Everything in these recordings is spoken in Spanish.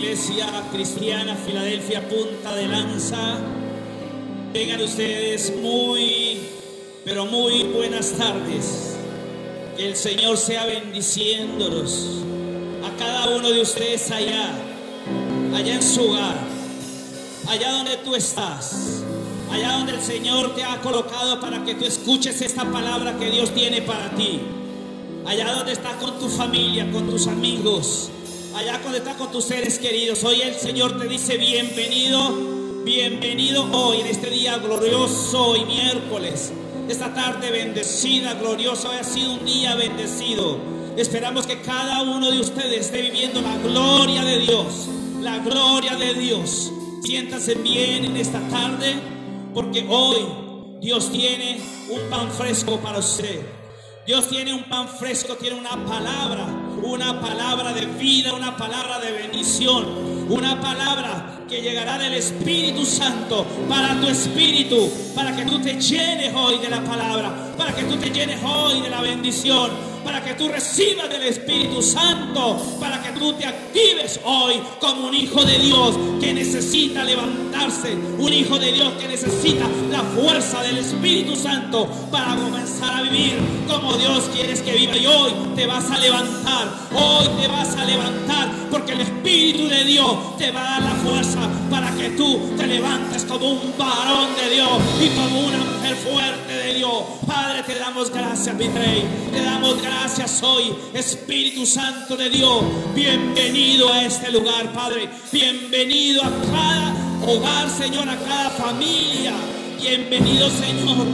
Iglesia Cristiana Filadelfia Punta de Lanza. Tengan ustedes muy, pero muy buenas tardes. Que el Señor sea bendiciéndolos a cada uno de ustedes allá, allá en su hogar, allá donde tú estás, allá donde el Señor te ha colocado para que tú escuches esta palabra que Dios tiene para ti. Allá donde estás con tu familia, con tus amigos, allá donde estás con tus seres queridos. Hoy el Señor te dice bienvenido, bienvenido hoy en este día glorioso y miércoles. Esta tarde bendecida, gloriosa, hoy ha sido un día bendecido. Esperamos que cada uno de ustedes esté viviendo la gloria de Dios, la gloria de Dios. Siéntase bien en esta tarde, porque hoy Dios tiene un pan fresco para usted. Dios tiene un pan fresco, tiene una palabra, una palabra de vida, una palabra de bendición, una palabra que llegará del Espíritu Santo para tu espíritu, para que tú te llenes hoy de la palabra, para que tú te llenes hoy de la bendición, para que tú recibas del Espíritu Santo, para que tú te actives hoy como un hijo de Dios que necesita levantarse, un hijo de Dios que necesita la fuerza del Espíritu Santo para comenzar a vivir como Dios quieres que viva. Y hoy te vas a levantar, hoy te vas a levantar, porque el Espíritu de Dios te va a dar la fuerza para que tú te levantes como un varón de Dios y como una mujer fuerte de Dios. Padre, te damos gracias, mi rey, te damos gracias gracias hoy, Espíritu Santo de Dios. Bienvenido a este lugar, Padre. Bienvenido a cada hogar, Señor, a cada familia. Bienvenido, Señor,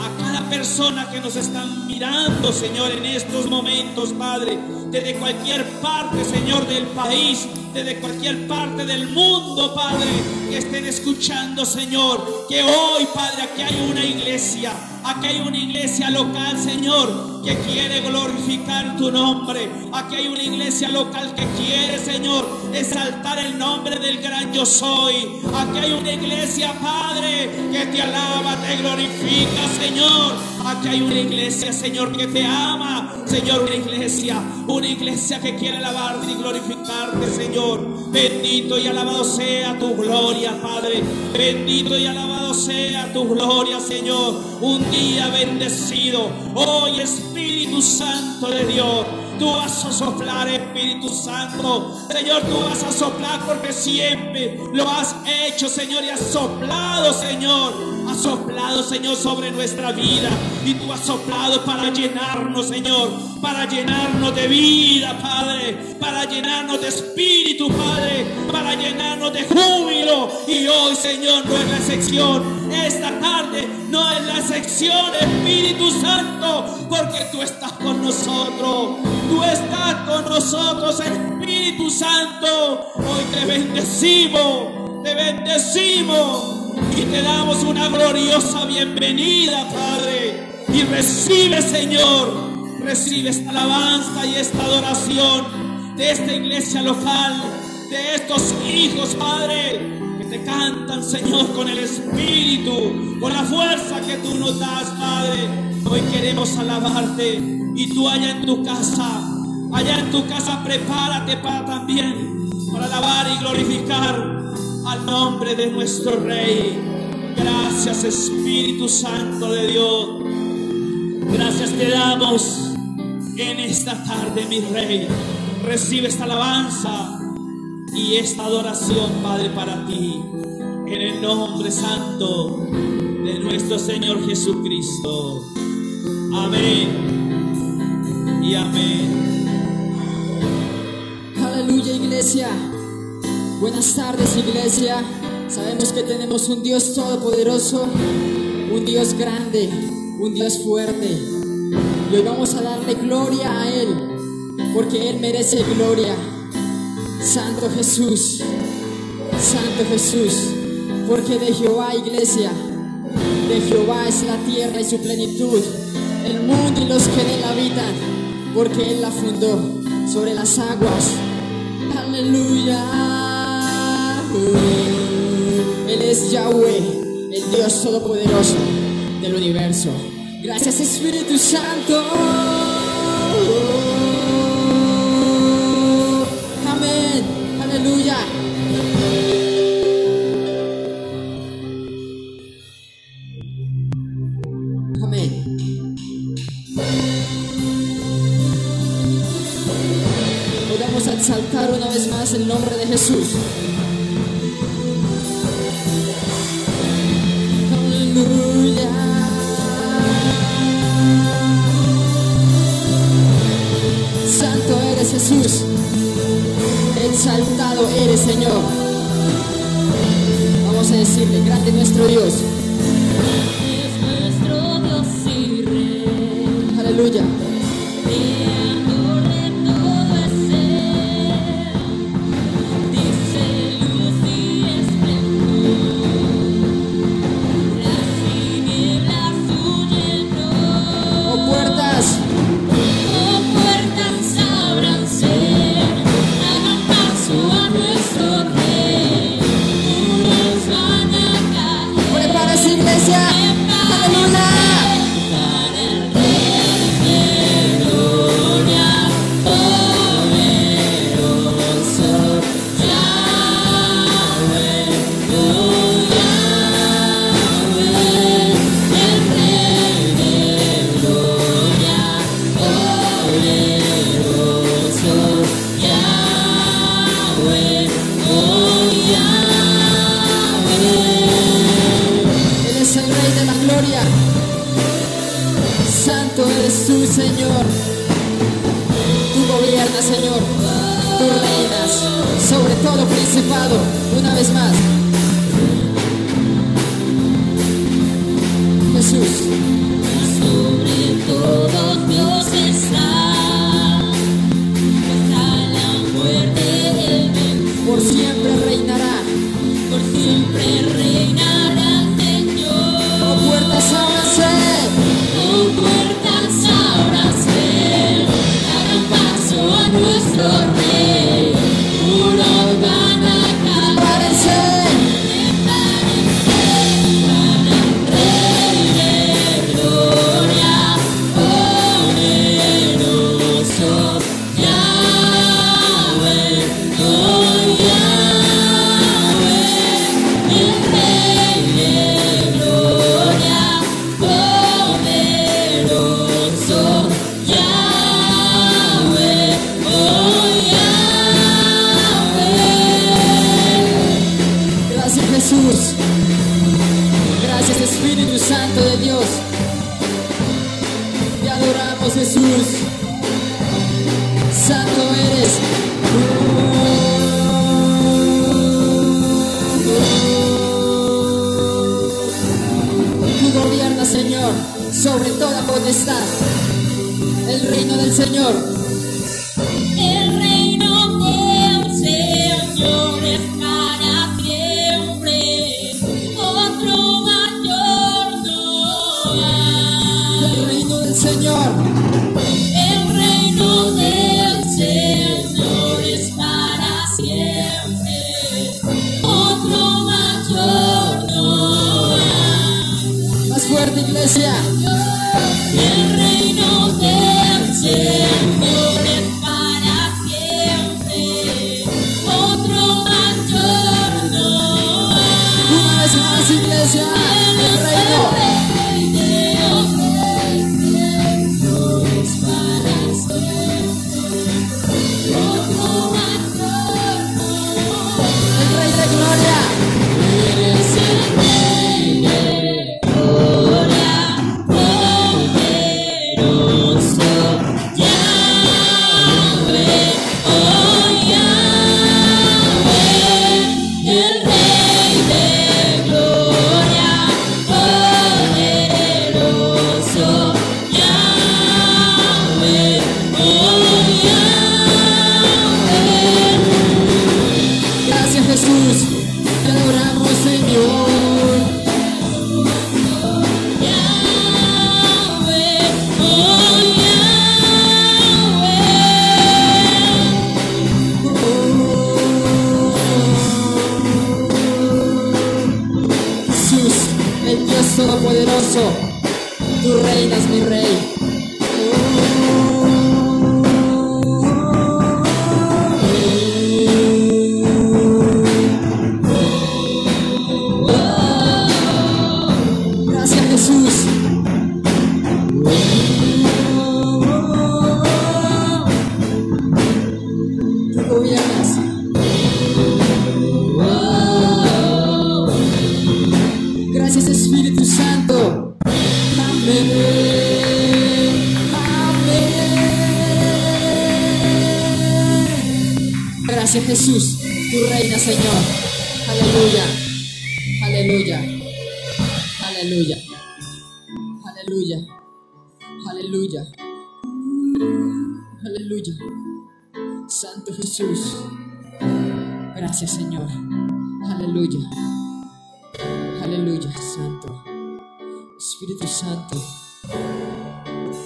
a cada persona que nos están mirando, Señor, en estos momentos, Padre. Desde cualquier parte, Señor, del país, desde cualquier parte del mundo, Padre, que estén escuchando, Señor. Que hoy, Padre, aquí hay una iglesia, aquí hay una iglesia local, Señor, que quiere glorificar tu nombre. Aquí hay una iglesia local que quiere, Señor, exaltar el nombre del gran yo soy. Aquí hay una iglesia, Padre, que te alaba, te glorifica, Señor. Aquí hay una iglesia, Señor, que te ama. Señor, una iglesia, una iglesia que quiere alabarte y glorificarte, Señor. Bendito y alabado sea tu gloria, Padre. Bendito y alabado sea tu gloria, Señor. Un día bendecido. Hoy Espíritu Santo de Dios. Tú vas a soplar, Espíritu Santo. Señor, tú vas a soplar porque siempre lo has hecho, Señor, y has soplado, Señor. Has soplado, Señor, sobre nuestra vida. Y tú has soplado para llenarnos, Señor. Para llenarnos de vida, Padre. Para llenarnos de espíritu, Padre. Para llenarnos de júbilo. Y hoy, Señor, no es la excepción. Esta tarde no es la excepción, Espíritu Santo. Porque tú estás con nosotros. Tú estás con nosotros, Espíritu Santo. Hoy te bendecimos, te bendecimos y te damos una gloriosa bienvenida, Padre. Y recibe, Señor, recibe esta alabanza y esta adoración de esta iglesia local, de estos hijos, Padre, que te cantan, Señor, con el Espíritu, con la fuerza que tú nos das, Padre. Hoy queremos alabarte y tú allá en tu casa, allá en tu casa prepárate para también, para alabar y glorificar al nombre de nuestro Rey. Gracias Espíritu Santo de Dios. Gracias te damos en esta tarde, mi Rey. Recibe esta alabanza y esta adoración, Padre, para ti. En el nombre santo de nuestro Señor Jesucristo. Amén y amén. Aleluya iglesia. Buenas tardes iglesia. Sabemos que tenemos un Dios todopoderoso, un Dios grande, un Dios fuerte. Y hoy vamos a darle gloria a Él, porque Él merece gloria. Santo Jesús, Santo Jesús, porque de Jehová iglesia, de Jehová es la tierra y su plenitud, el mundo y los que en él habitan porque Él la fundó sobre las aguas. Aleluya. Él es Yahweh, el Dios Todopoderoso del universo. Gracias Espíritu Santo. Amén. Aleluya. Amén. Podemos exaltar una vez más el nombre de Jesús.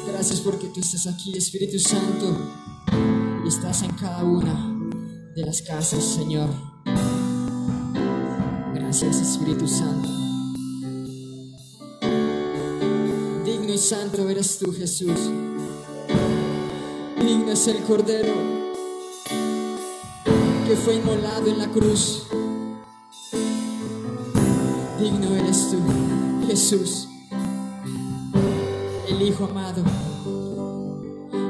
Gracias porque tú estás aquí, Espíritu Santo, y estás en cada una de las casas, Señor. Gracias, Espíritu Santo. Digno y santo eres tú, Jesús. Digno es el Cordero que fue inmolado en la cruz digno eres tú, Jesús. Hijo amado.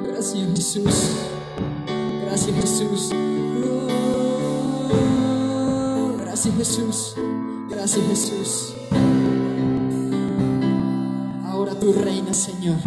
Gracias Jesús. Gracias Jesús. Oh, gracias Jesús. Gracias Jesús. Ahora tú reinas, Señor.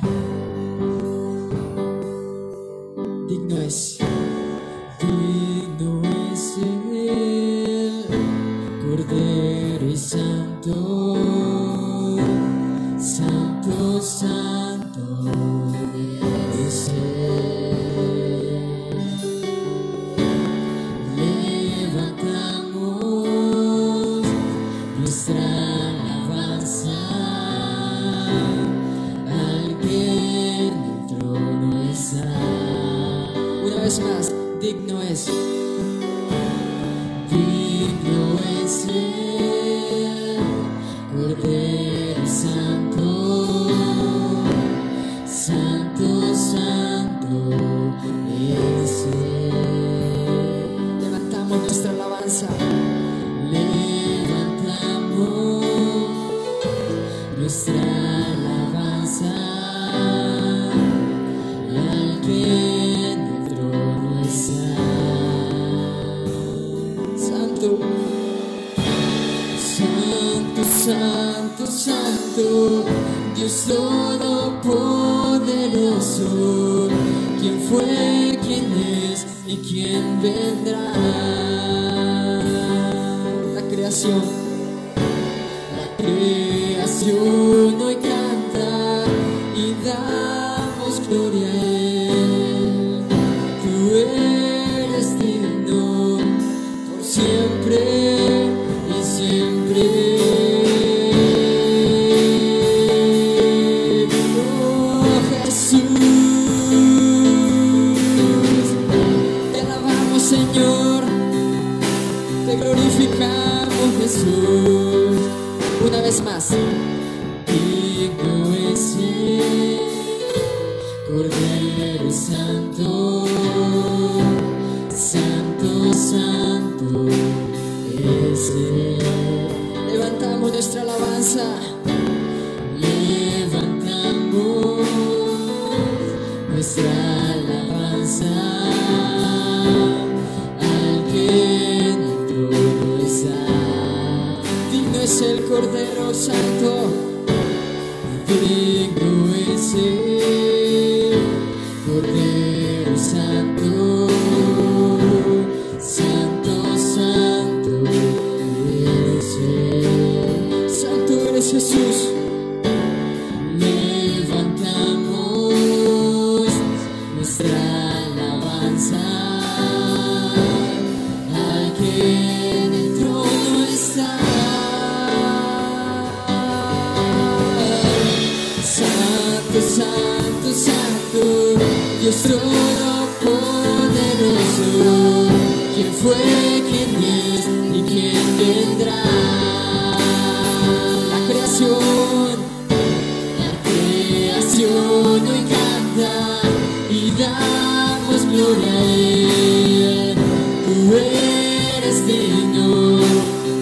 Tú eres Señor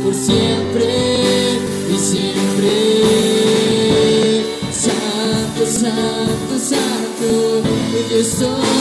por siempre y siempre. Santo, santo, santo, yo soy.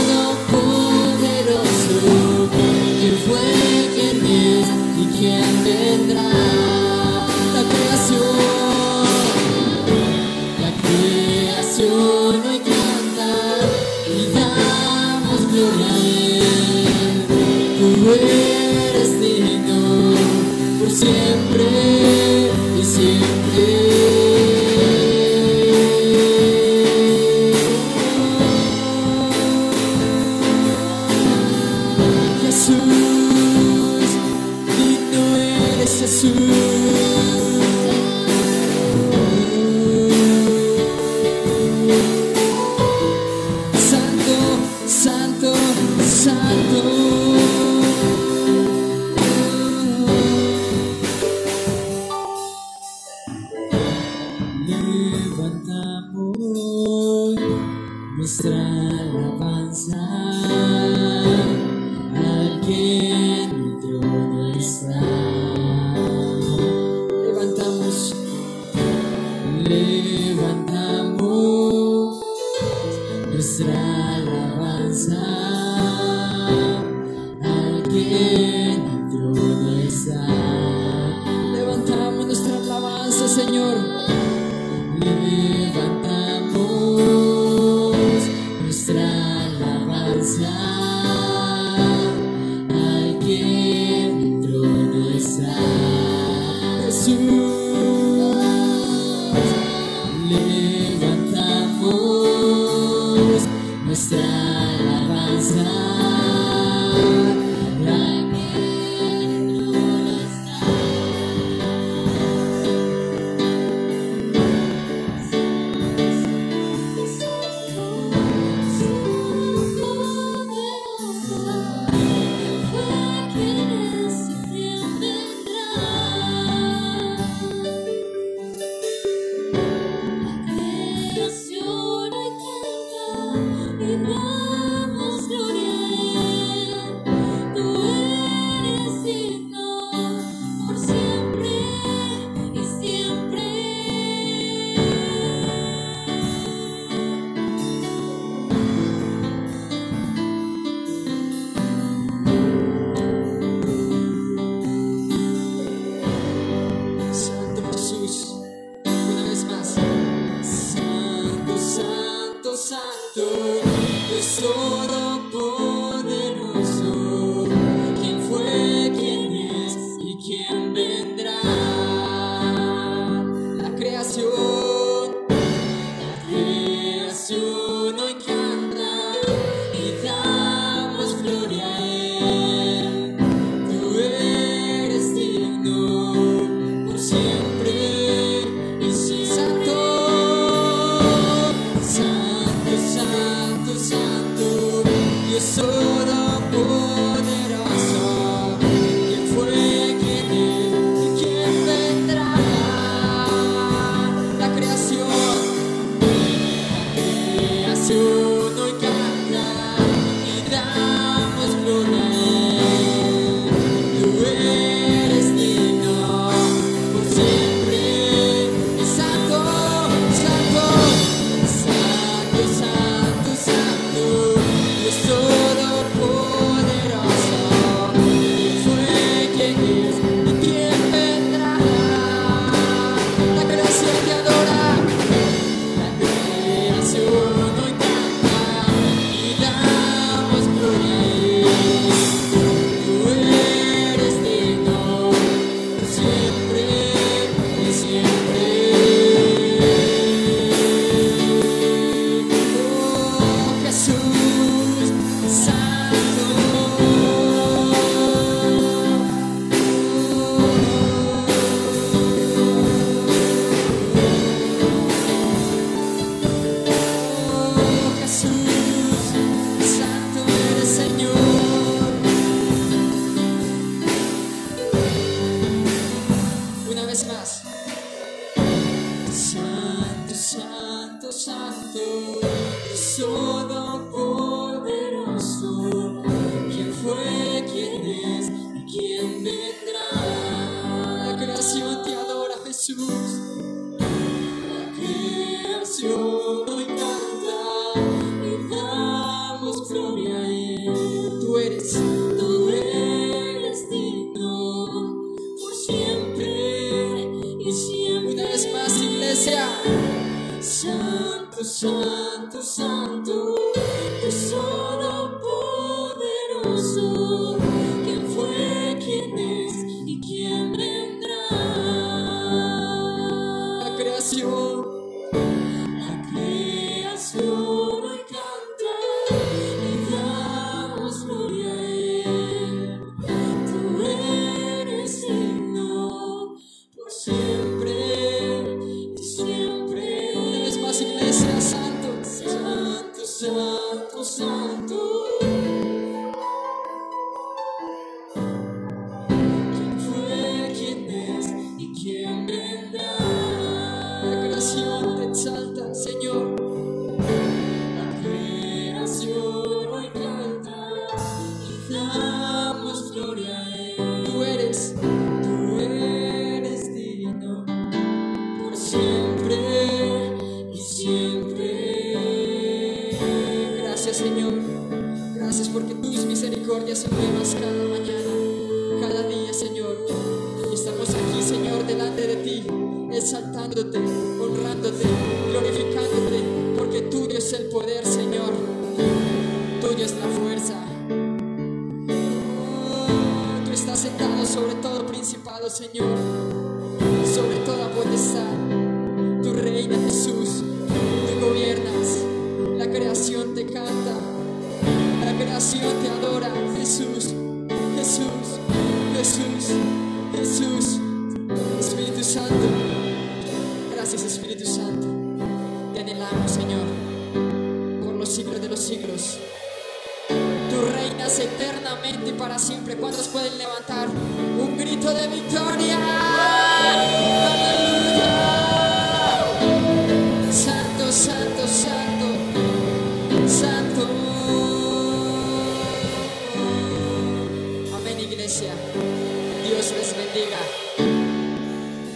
Dios les bendiga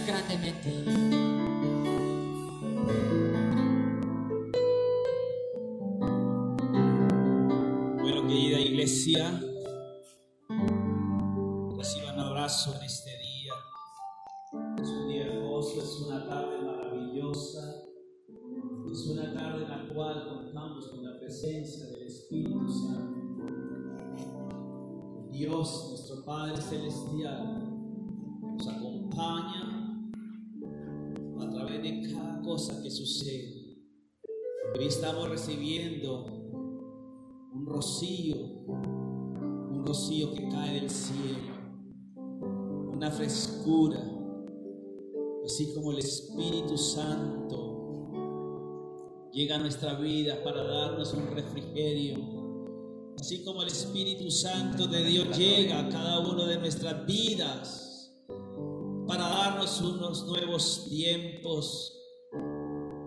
grandemente. Iglesia, reciban abrazo en este día. Es un día hermoso, es una tarde maravillosa. Es una tarde en la cual contamos con la presencia Nuestro Padre Celestial, nos acompaña a través de cada cosa que sucede. Hoy estamos recibiendo un rocío, un rocío que cae del cielo, una frescura, así como el Espíritu Santo llega a nuestra vida para darnos un refrigerio, así como el Espíritu Santo de Dios llega a cada uno de nuestras vidas para darnos unos nuevos tiempos,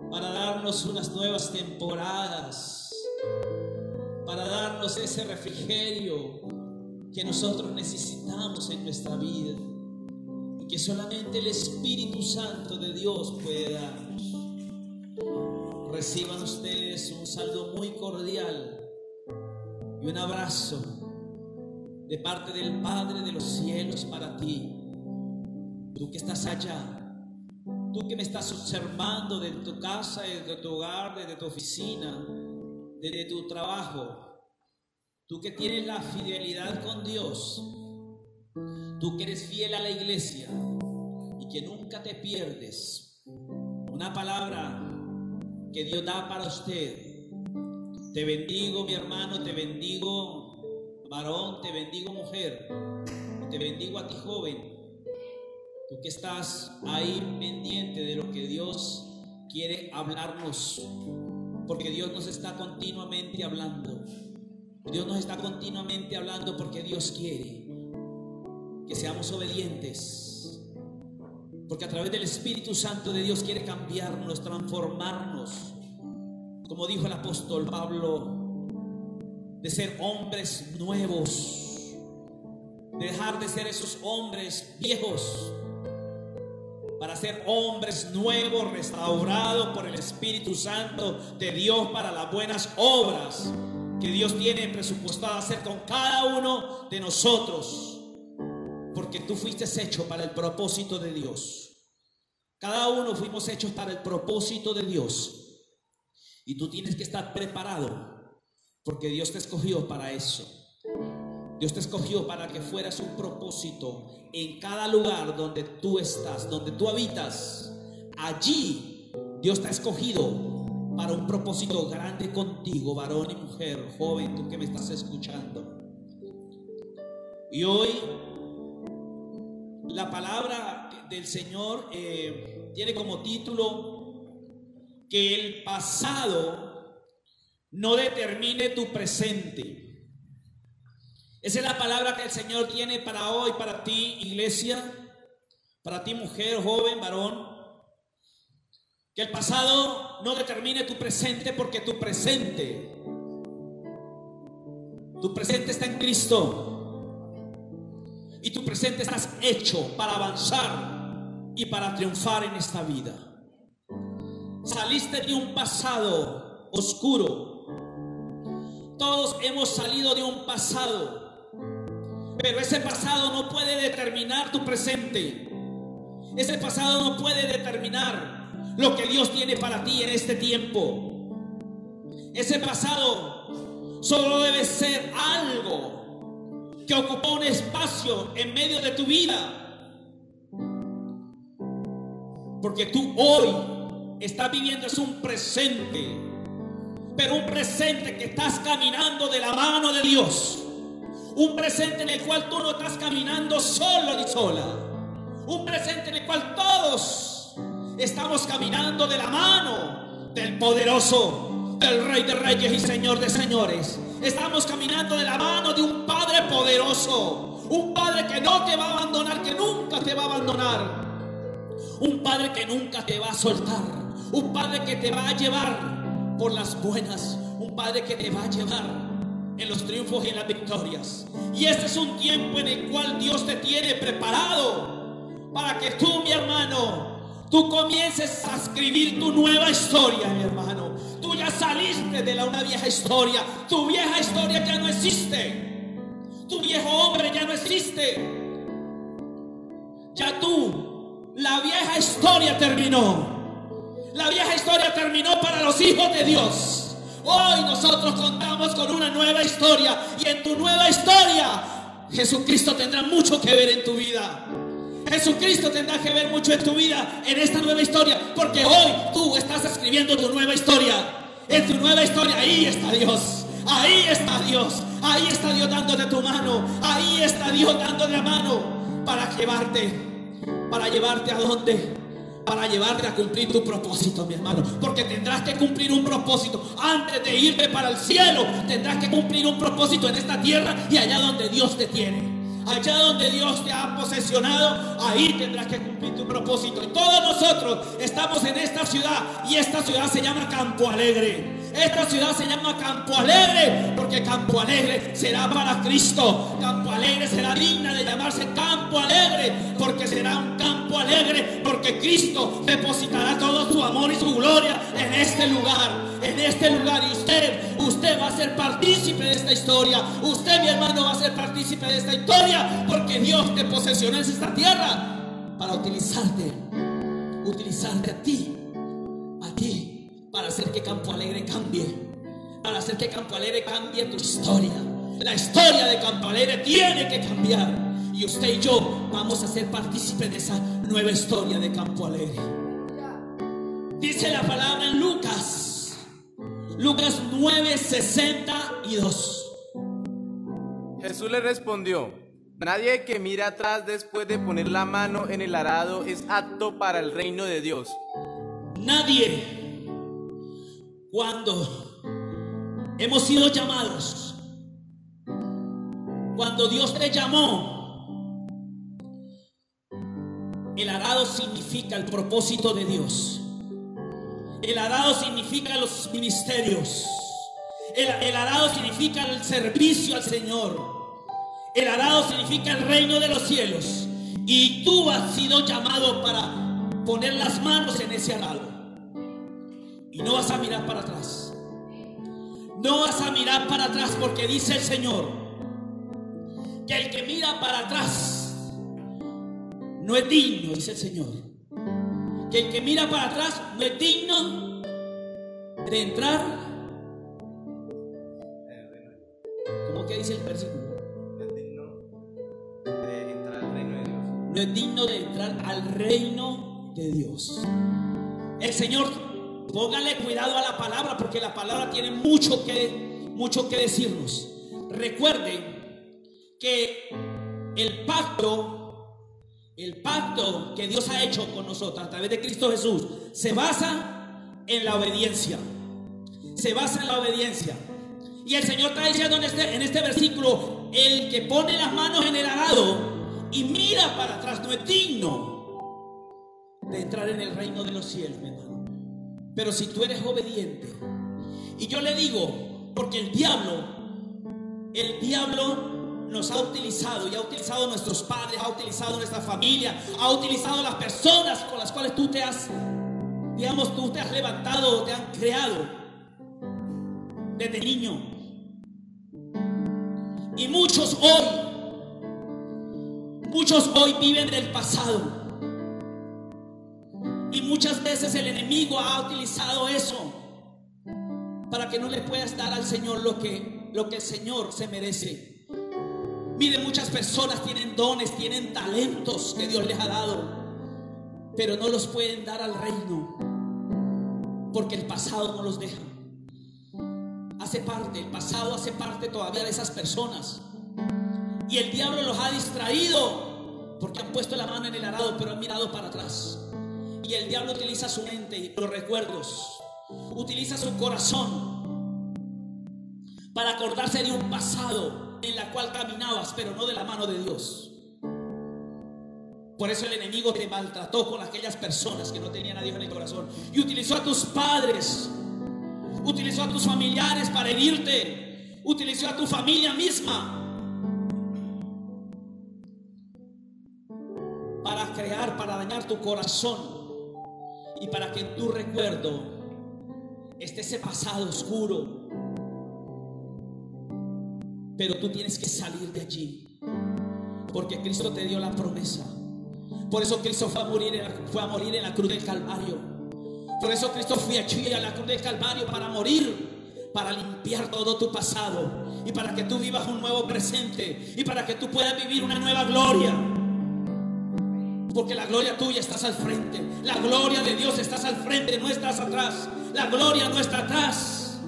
para darnos unas nuevas temporadas para darnos ese refrigerio que nosotros necesitamos en nuestra vida y que solamente el Espíritu Santo de Dios puede darnos. Reciban ustedes un saludo muy cordial un abrazo de parte del Padre de los cielos para ti. Tú que estás allá, tú que me estás observando desde tu casa, desde tu hogar, desde tu oficina, desde tu trabajo, tú que tienes la fidelidad con Dios, tú que eres fiel a la iglesia y que nunca te pierdes. Una palabra que Dios da para usted. Te bendigo, mi hermano, te bendigo, varón, te bendigo, mujer, te bendigo a ti, joven. Tú que estás ahí pendiente de lo que Dios quiere hablarnos porque Dios nos está continuamente hablando. Dios nos está continuamente hablando porque Dios quiere que seamos obedientes. Porque a través del Espíritu Santo de Dios quiere cambiarnos, transformarnos. Como dijo el apóstol Pablo, de ser hombres nuevos, de dejar de ser esos hombres viejos para ser hombres nuevos, restaurados por el Espíritu Santo de Dios para las buenas obras que Dios tiene presupuestado hacer con cada uno de nosotros. Porque tú fuiste hecho para el propósito de Dios. Cada uno fuimos hechos para el propósito de Dios. Y tú tienes que estar preparado porque Dios te escogió para eso. Dios te escogió para que fueras un propósito en cada lugar donde tú estás, donde tú habitas. Allí Dios te ha escogido para un propósito grande contigo, varón y mujer, joven, tú que me estás escuchando. Y hoy la palabra del Señor eh, tiene como título que el pasado no determine tu presente. Esa es la palabra que el Señor tiene para hoy, para ti, iglesia, para ti, mujer, joven, varón. Que el pasado no determine tu presente porque tu presente, tu presente está en Cristo. Y tu presente estás hecho para avanzar y para triunfar en esta vida. Saliste de un pasado oscuro. Todos hemos salido de un pasado. Pero ese pasado no puede determinar tu presente. Ese pasado no puede determinar lo que Dios tiene para ti en este tiempo. Ese pasado solo debe ser algo que ocupó un espacio en medio de tu vida. Porque tú hoy estás viviendo es un presente, pero un presente que estás caminando de la mano de Dios. Un presente en el cual tú no estás caminando solo ni sola. Un presente en el cual todos estamos caminando de la mano del poderoso, del Rey de Reyes y Señor de Señores. Estamos caminando de la mano de un Padre poderoso. Un Padre que no te va a abandonar, que nunca te va a abandonar. Un Padre que nunca te va a soltar. Un Padre que te va a llevar por las buenas. Un Padre que te va a llevar en los triunfos y en las victorias. Y este es un tiempo en el cual Dios te tiene preparado para que tú, mi hermano, tú comiences a escribir tu nueva historia, mi hermano. Tú ya saliste de la una vieja historia. Tu vieja historia ya no existe. Tu viejo hombre ya no existe. Ya tú, la vieja historia terminó. La vieja historia terminó para los hijos de Dios. Hoy nosotros contamos con una nueva historia. Y en tu nueva historia, Jesucristo tendrá mucho que ver en tu vida. Jesucristo tendrá que ver mucho en tu vida, en esta nueva historia, porque hoy tú estás escribiendo tu nueva historia. En tu nueva historia, ahí está Dios. Ahí está Dios. Ahí está Dios dándote tu mano. Ahí está Dios dándote la mano para llevarte. Para llevarte a dónde? Para llevarte a cumplir tu propósito, mi hermano. Porque tendrás que cumplir un propósito. Antes de irte para el cielo, tendrás que cumplir un propósito en esta tierra y allá donde Dios te tiene. Allá donde Dios te ha posesionado, ahí tendrás que cumplir tu propósito. Y todos nosotros estamos en esta ciudad y esta ciudad se llama Campo Alegre. Esta ciudad se llama Campo Alegre porque Campo Alegre será para Cristo. Campo Alegre será digna de llamarse Campo Alegre porque será un campo alegre porque Cristo depositará todo su amor y su gloria en este lugar. En este lugar y usted, usted va a ser partícipe de esta historia. Usted, mi hermano, va a ser partícipe de esta historia porque Dios te posesionó en esta tierra para utilizarte, utilizarte a ti, a ti para hacer que Campo Alegre cambie, para hacer que Campo Alegre cambie tu historia. La historia de Campo Alegre tiene que cambiar. Y usted y yo vamos a ser partícipes de esa nueva historia de Campo Alegre. Dice la palabra en Lucas, Lucas 9, 62. Jesús le respondió, nadie que mira atrás después de poner la mano en el arado es apto para el reino de Dios. Nadie cuando hemos sido llamados, cuando Dios te llamó, el arado significa el propósito de Dios. El arado significa los ministerios. El, el, arado significa el servicio al Señor. El arado significa el reino de los cielos. Y tú has sido llamado para poner las manos en ese arado. Y no vas a mirar para atrás. No vas a mirar para atrás porque dice el Señor que el que mira para atrás no es digno, dice el Señor. Que el que mira para atrás no es digno de entrar. ¿Cómo que dice el versículo? No es digno de entrar al reino de Dios. El Señor Póngale cuidado a la palabra porque la palabra tiene mucho que, mucho que decirnos. Recuerden que el pacto El pacto que Dios ha hecho con nosotros a través de Cristo Jesús se basa en la obediencia. Se basa en la obediencia. Y el Señor está diciendo en este, en este versículo, el que pone las manos en el arado y mira para atrás no es digno de entrar en el reino de los cielos, mi hermano. Pero si tú eres obediente, y yo le digo, porque el diablo, el diablo nos ha utilizado y ha utilizado nuestros padres, ha utilizado nuestra familia, ha utilizado las personas con las cuales tú te has, digamos, tú te has levantado, te han creado desde niño. Y muchos hoy, muchos hoy viven del pasado. Y muchas veces el enemigo ha utilizado eso para que no le puedas dar al Señor lo que, lo que el Señor se merece. Mire, muchas personas tienen dones, tienen talentos que Dios les ha dado, pero no los pueden dar al reino, porque el pasado no los deja. Hace parte, el pasado hace parte todavía de esas personas. Y el diablo los ha distraído, porque han puesto la mano en el arado, pero han mirado para atrás. Y el diablo utiliza su mente y los recuerdos, utiliza su corazón para acordarse de un pasado en la cual caminabas, pero no de la mano de Dios. Por eso el enemigo te maltrató con aquellas personas que no tenían a Dios en el corazón. Y utilizó a tus padres, utilizó a tus familiares para herirte, utilizó a tu familia misma para crear, para dañar tu corazón y para que en tu recuerdo esté ese pasado oscuro pero tú tienes que salir de allí. Porque Cristo te dio la promesa. Por eso Cristo fue a morir en la, fue a morir en la cruz del Calvario. Por eso Cristo fue a la cruz del Calvario para morir, para limpiar todo tu pasado y para que tú vivas un nuevo presente y para que tú puedas vivir una nueva gloria. Porque la gloria tuya estás al frente. La gloria de Dios estás al frente, no estás atrás. La gloria no está atrás.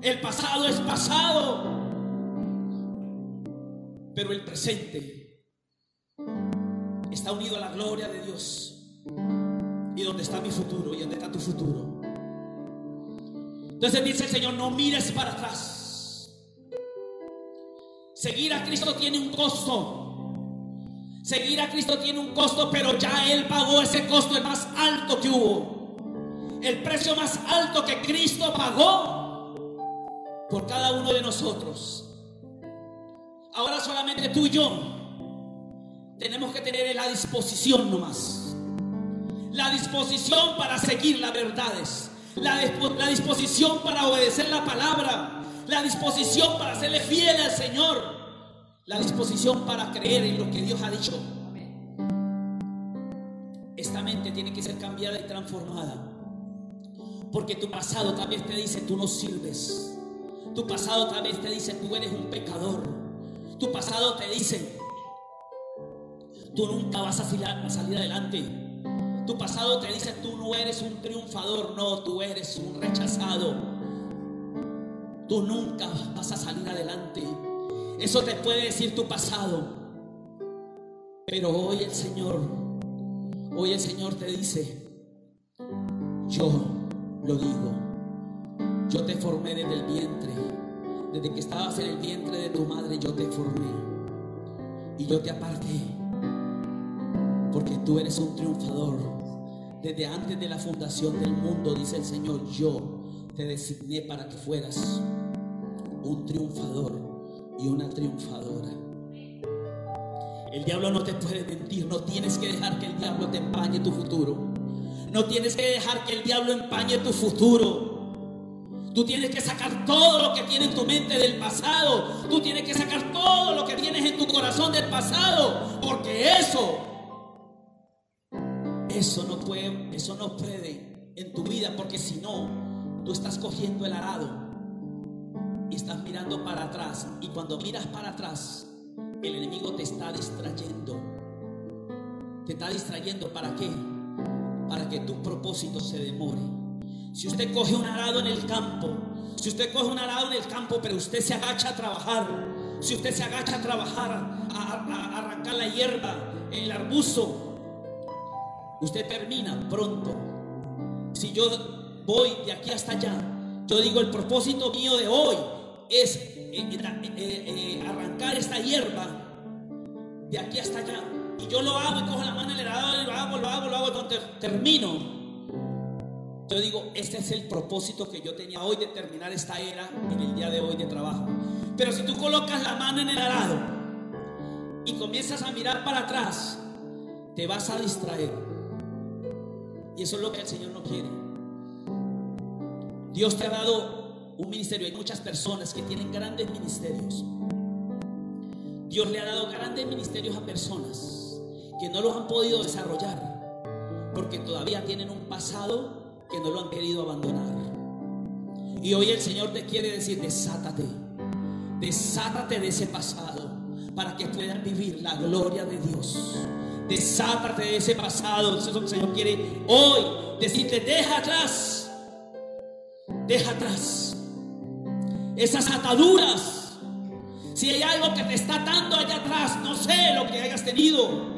El pasado es pasado pero el presente está unido a la gloria de Dios. ¿Y dónde está mi futuro? ¿Y dónde está tu futuro? Entonces dice el Señor, no mires para atrás. Seguir a Cristo tiene un costo. Seguir a Cristo tiene un costo, pero ya Él pagó ese costo, el más alto que hubo. El precio más alto que Cristo pagó por cada uno de nosotros. Ahora solamente tú y yo tenemos que tener la disposición nomás. La disposición para seguir las verdades. La, la disposición para obedecer la palabra. La disposición para serle fiel al Señor. La disposición para creer en lo que Dios ha dicho. Esta mente tiene que ser cambiada y transformada. Porque tu pasado tal vez te dice tú no sirves. Tu pasado tal vez te dice tú eres un pecador. Tu pasado te dice, tú nunca vas a salir adelante. Tu pasado te dice, tú no eres un triunfador, no, tú eres un rechazado. Tú nunca vas a salir adelante. Eso te puede decir tu pasado. Pero hoy el Señor, hoy el Señor te dice, yo lo digo, yo te formé desde el vientre desde que estabas en el vientre de tu madre yo te formé y yo te aparté. Porque tú eres un triunfador. Desde antes de la fundación del mundo, dice el Señor, yo te designé para que fueras un triunfador y una triunfadora. El diablo no te puede mentir, no tienes que dejar que el diablo te empañe tu futuro. No tienes que dejar que el diablo empañe tu futuro. Tú tienes que sacar todo lo que tienes en tu mente del pasado. Tú tienes que sacar todo lo que tienes en tu corazón del pasado. Porque eso, eso no puede, eso no puede en tu vida. Porque si no, tú estás cogiendo el arado estás mirando para atrás. Y cuando miras para atrás, el enemigo te está distrayendo. Te está distrayendo para qué? Para que tu propósito se demore. Si usted coge un arado en el campo, si usted coge un arado en el campo, pero usted se agacha a trabajar, si usted se agacha a trabajar, a, arrancar la hierba, el arbusto, usted termina pronto. Si yo voy de aquí hasta allá, yo digo, el propósito mío de hoy es eh, eh, eh, arrancar esta hierba de aquí hasta allá. Y yo lo hago y cojo la mano en el arador y lo hago, lo hago, lo hago, entonces termino. Yo digo, este es el propósito que yo tenía hoy de terminar esta era en el día de hoy de trabajo. Pero si tú colocas la mano en el arado y comienzas a mirar para atrás, te vas a distraer. Y eso es lo que el Señor no quiere. Dios te ha dado un ministerio. Hay muchas personas que tienen grandes ministerios. Dios le ha dado grandes ministerios a personas que no los han podido desarrollar porque todavía tienen un pasado que no lo han querido abandonar. Y hoy el Señor te quiere decir, desátate, desátate de ese pasado para que puedas vivir la gloria de Dios. Desátate de ese pasado. Eso es lo que el Señor quiere hoy decirte, deja atrás, deja atrás esas ataduras. Si hay algo que te está atando allá atrás, no sé lo que hayas tenido.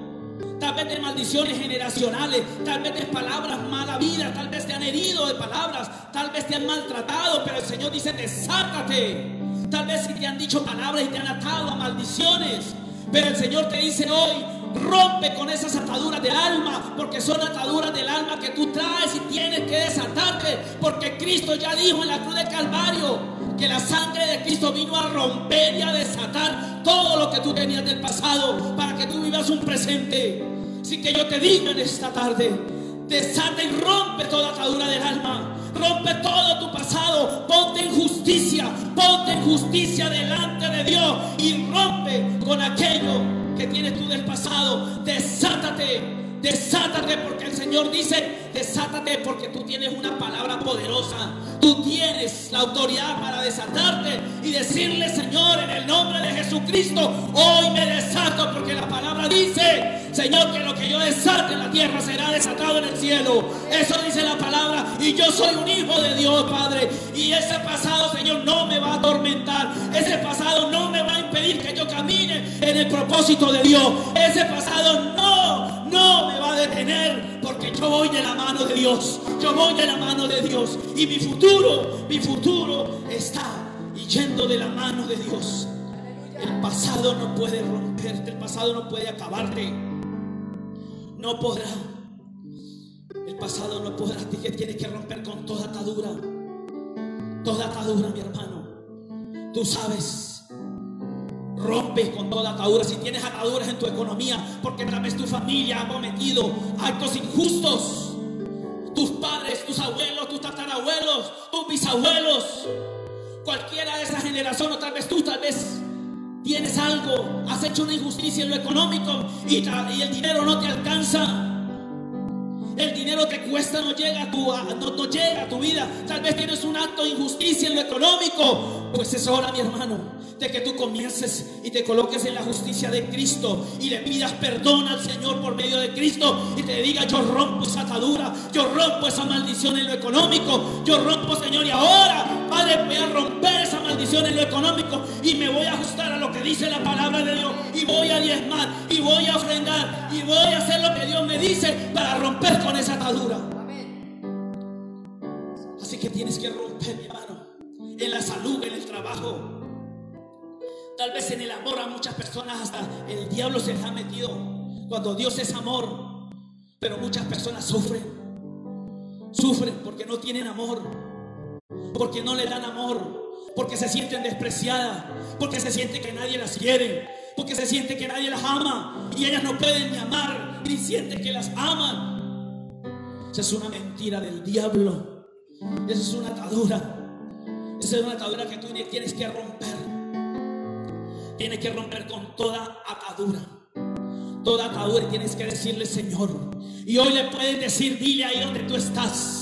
Tal vez de maldiciones generacionales, tal vez de palabras mala vida, tal vez te han herido de palabras, tal vez te han maltratado, pero el Señor dice, desátate. Tal vez si te han dicho palabras y te han atado a maldiciones, pero el Señor te dice hoy, rompe con esas ataduras del alma, porque son ataduras del alma que tú traes y tienes que desatarte, porque Cristo ya dijo en la cruz de Calvario que la sangre de Cristo vino a romper y a desatar todo lo que tú tenías del pasado para que tú vivas un presente. Así que yo te digo en esta tarde, desata y rompe toda atadura del alma. Rompe todo tu pasado, ponte en justicia, ponte en justicia delante de Dios y rompe con aquello que tienes tú del pasado. Desátate, Desátate porque el Señor dice, desátate porque tú tienes una palabra poderosa. Tú tienes la autoridad para desatarte y decirle, Señor, en el nombre de Jesucristo, hoy me desato porque la palabra dice, Señor, que lo que yo desate en la tierra será desatado en el cielo. Eso dice la palabra y yo soy un hijo de Dios, Padre. Y ese pasado, Señor, no me va a atormentar. Ese pasado no me va a impedir que yo camine en el propósito de Dios. Ese pasado no, no me va a detener porque yo voy de la mano de Dios. Yo voy de la mano de Dios. Y mi futuro, mi futuro está yendo de la mano de Dios. El pasado no puede romperte, el pasado no puede acabarte. No podrá. El pasado no podrá. Tienes que romper con toda atadura. Toda atadura, mi hermano. Tú sabes Rompe con toda atadura. Si tienes ataduras en tu economía, porque tal vez tu familia ha cometido actos injustos. Tus padres, tus abuelos, tus tatarabuelos, tus bisabuelos, cualquiera de esa generación, o tal vez tú, tal vez tienes algo, has hecho una injusticia en lo económico y, y el dinero no te alcanza. El dinero te cuesta, no llega, a tu, no, no llega a tu vida. Tal vez tienes un acto de injusticia en lo económico. Pues es hora, mi hermano, de que tú comiences y te coloques en la justicia de Cristo y le pidas perdón al Señor por medio de Cristo y te diga, yo rompo esa atadura, yo rompo esa maldición en lo económico, yo rompo, Señor, y ahora, Padre, voy a romper esa maldición en lo económico y me voy a ajustar a lo que dice la palabra de Dios y voy a diezmar y voy a ofrendar y voy a hacer lo que Dios me dice para romper con esa atadura. Así que tienes que romper, mi hermano, en la salud, en el trabajo Tal vez en el amor a muchas personas hasta el diablo se les ha metido. Cuando Dios es amor. Pero muchas personas sufren. Sufren porque no tienen amor. Porque no le dan amor. Porque se sienten despreciadas. Porque se siente que nadie las quiere. Porque se siente que nadie las ama. Y ellas no pueden ni amar. Ni sienten que las aman. Esa es una mentira del diablo. Esa es una atadura. Esa es una atadura que tú tienes que romper. Tienes que romper con toda atadura. Toda atadura y tienes que decirle, Señor. Y hoy le puedes decir, dile ahí donde tú estás.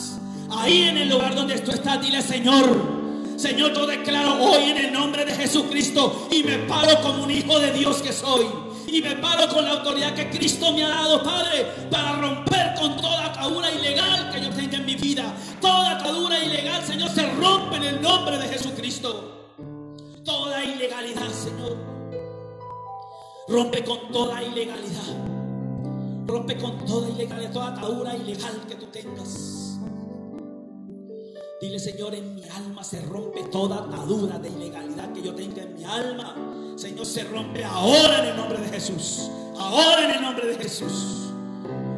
Ahí en el lugar donde tú estás, dile, Señor. Señor, yo declaro hoy en el nombre de Jesucristo y me paro como un hijo de Dios que soy. Y me paro con la autoridad que Cristo me ha dado, Padre, para romper con toda atadura ilegal que yo tenga en mi vida. Toda atadura ilegal, Señor, se rompe en el nombre de Jesucristo toda ilegalidad, Señor. Rompe con toda ilegalidad. Rompe con toda ilegalidad, toda atadura ilegal que tú tengas. Dile, Señor, en mi alma se rompe toda atadura de ilegalidad que yo tenga en mi alma. Señor, se rompe ahora en el nombre de Jesús. Ahora en el nombre de Jesús.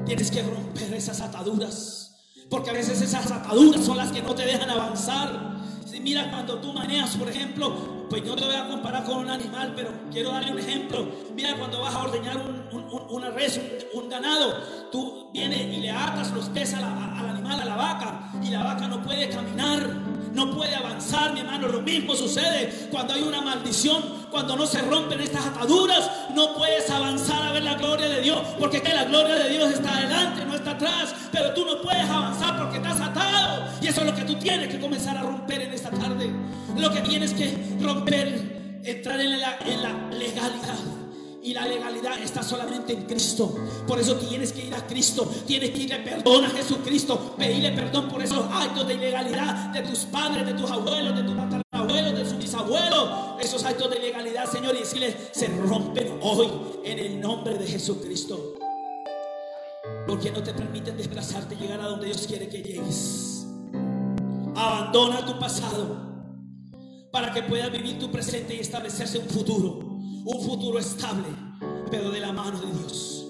Tienes que romper esas ataduras. Porque a veces esas ataduras son las que no te dejan avanzar. Mira cuando tú manejas, por ejemplo, pues yo te voy a comparar con un animal, pero quiero darle un ejemplo. Mira cuando vas a ordeñar un, un, una res, un, ganado, tú vienes y le atas los pies al animal, a la vaca, y la vaca no puede caminar no puede avanzar, mi hermano. Lo mismo sucede cuando hay una maldición, cuando no se rompen estas ataduras, no puedes avanzar a ver la gloria de Dios, porque que la gloria de Dios está adelante, no está atrás, pero tú no puedes avanzar porque estás atado. Y eso es lo que tú tienes que comenzar a romper en esta tarde. Lo que tienes que romper, entrar en la, en la legalidad. Y la legalidad está solamente en Cristo. Por eso tienes que ir a Cristo. Tienes que irle perdón a Jesucristo. Pedirle perdón por esos actos de ilegalidad de tus padres, de tus abuelos, de tus tatarabuelos, de sus bisabuelos. Esos actos de ilegalidad, Señor, y decirle, se rompen hoy en el nombre de Jesucristo. Porque no te permiten desplazarte y llegar a donde Dios quiere que llegues. Abandona tu pasado para que puedas vivir tu presente y establecerse un futuro un futuro estable, pero de la mano de Dios.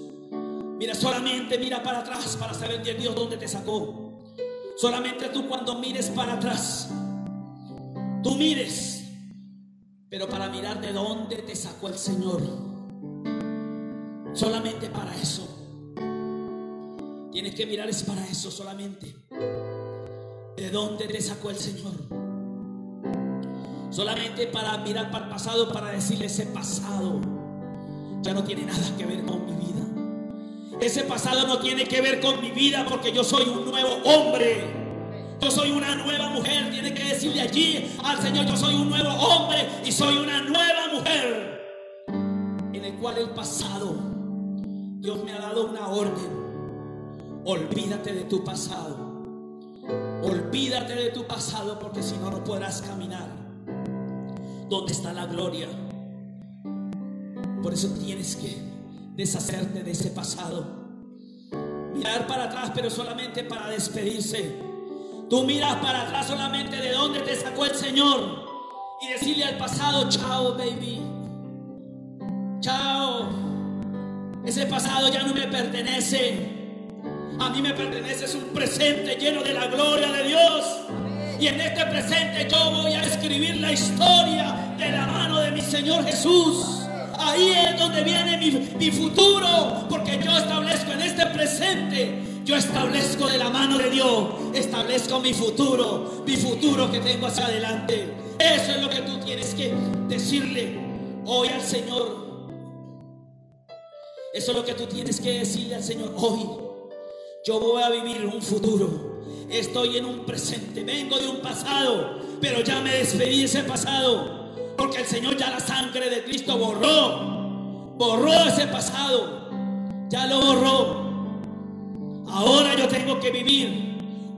Mira, solamente mira para atrás para saber de Dios dónde te sacó. Solamente tú cuando mires para atrás, tú mires, pero para mirar de dónde te sacó el Señor. Solamente para eso. Tienes que mirar es para eso solamente. De dónde te sacó el Señor. Solamente para mirar para el pasado, para decirle ese pasado ya no tiene nada que ver con mi vida. Ese pasado no tiene que ver con mi vida porque yo soy un nuevo hombre. Yo soy una nueva mujer. Tiene que decirle allí al Señor, yo soy un nuevo hombre y soy una nueva mujer. En el cual el pasado, Dios me ha dado una orden. Olvídate de tu pasado. Olvídate de tu pasado porque si no, no podrás caminar ¿Dónde está la gloria? Por eso tienes que deshacerte de ese pasado. Mirar para atrás, pero solamente para despedirse. Tú miras para atrás solamente de dónde te sacó el Señor. Y decirle al pasado, chao, baby. Chao. Ese pasado ya no me pertenece. A mí me pertenece un presente lleno de la gloria de Dios. Y en este presente yo voy a escribir la historia de la mano de mi Señor Jesús. Ahí es donde viene mi, mi, futuro, porque yo establezco en este presente, yo establezco de la mano de Dios, establezco mi futuro, mi futuro que tengo hacia adelante. Eso es lo que tú tienes que decirle hoy al Señor. Eso es lo que tú tienes que decirle al Señor hoy. Yo voy a vivir un futuro. Estoy en un presente, vengo de un pasado, pero ya me despedí de ese pasado, porque el Señor ya la sangre de Cristo borró, borró ese pasado, ya lo borró. Ahora yo tengo que vivir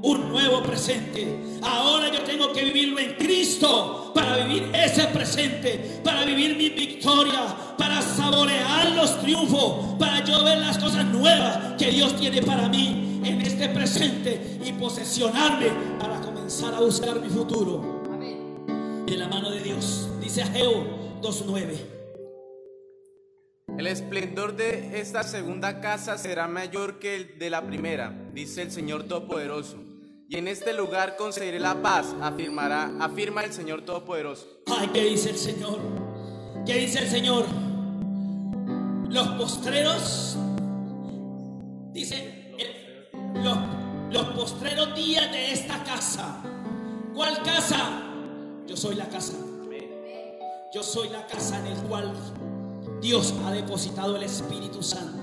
un nuevo presente. Ahora yo tengo que vivirlo en Cristo para vivir ese presente, para vivir mi victoria, para saborear los triunfos, para yo ver las cosas nuevas que Dios tiene para mí en este presente y posesionarme para comenzar a buscar mi futuro. De la mano de Dios, dice Ageo 2.9. El esplendor de esta segunda casa será mayor que el de la primera, dice el Señor Todopoderoso. Y en este lugar concederé la paz, afirmará, afirma el Señor Todopoderoso. Ay, ¿qué dice el Señor? ¿Qué dice el Señor? Los postreros, dice los, los postreros días de esta casa. ¿Cuál casa? Yo soy la casa. Yo soy la casa en el cual Dios ha depositado el Espíritu Santo.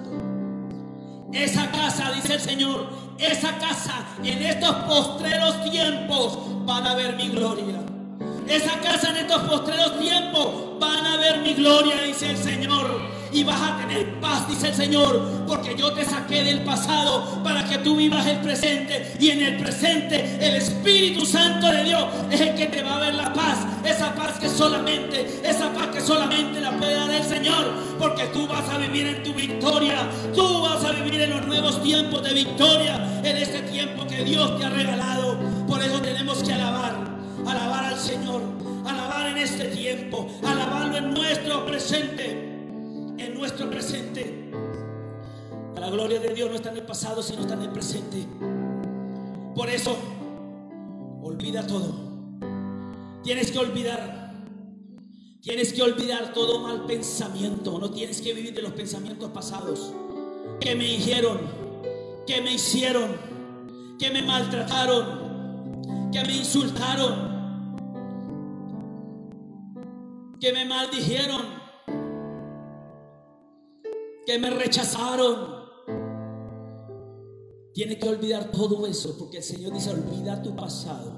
Esa casa, dice el Señor, esa casa en estos postreros tiempos van a ver mi gloria. Esa casa en estos postreros tiempos van a ver mi gloria, dice el Señor y vas a tener paz, dice el Señor, porque yo te saqué del pasado para que tú vivas el presente y en el presente el Espíritu Santo de Dios es el que te va a ver la paz, esa paz que solamente, esa paz que solamente la puede dar el Señor, porque tú vas a vivir en tu victoria, tú vas a vivir en los nuevos tiempos de victoria en este tiempo que Dios te ha regalado. Por eso tenemos que alabar, alabar al Señor, alabar en este tiempo, alabarlo en nuestro presente, en nuestro presente. La gloria de Dios no está en el pasado, sino está en el presente. Por eso, olvida todo. Tienes que olvidar. Tienes que olvidar todo mal pensamiento. No tienes que vivir de los pensamientos pasados. Que me dijeron, que me hicieron, que me maltrataron, que me insultaron, que me maldijeron, que me rechazaron. Tienes que olvidar todo eso porque el Señor dice, olvida tu pasado.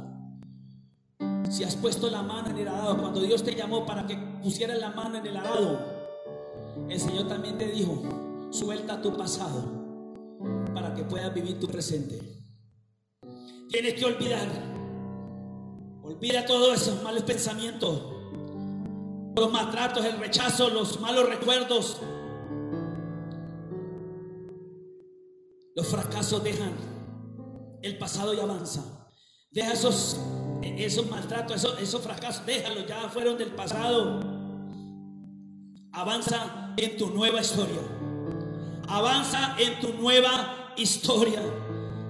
Si has puesto la mano en el arado, cuando Dios te llamó para que pusieras la mano en el arado, el Señor también te dijo, suelta tu pasado para que puedas vivir tu presente. Tienes que olvidar, olvida todos esos malos pensamientos, los maltratos, el rechazo, los malos recuerdos. Los fracasos dejan el pasado y avanza. Deja esos esos maltratos, esos, esos fracasos, déjalos, ya fueron del pasado. Avanza en tu nueva historia. Avanza en tu nueva historia.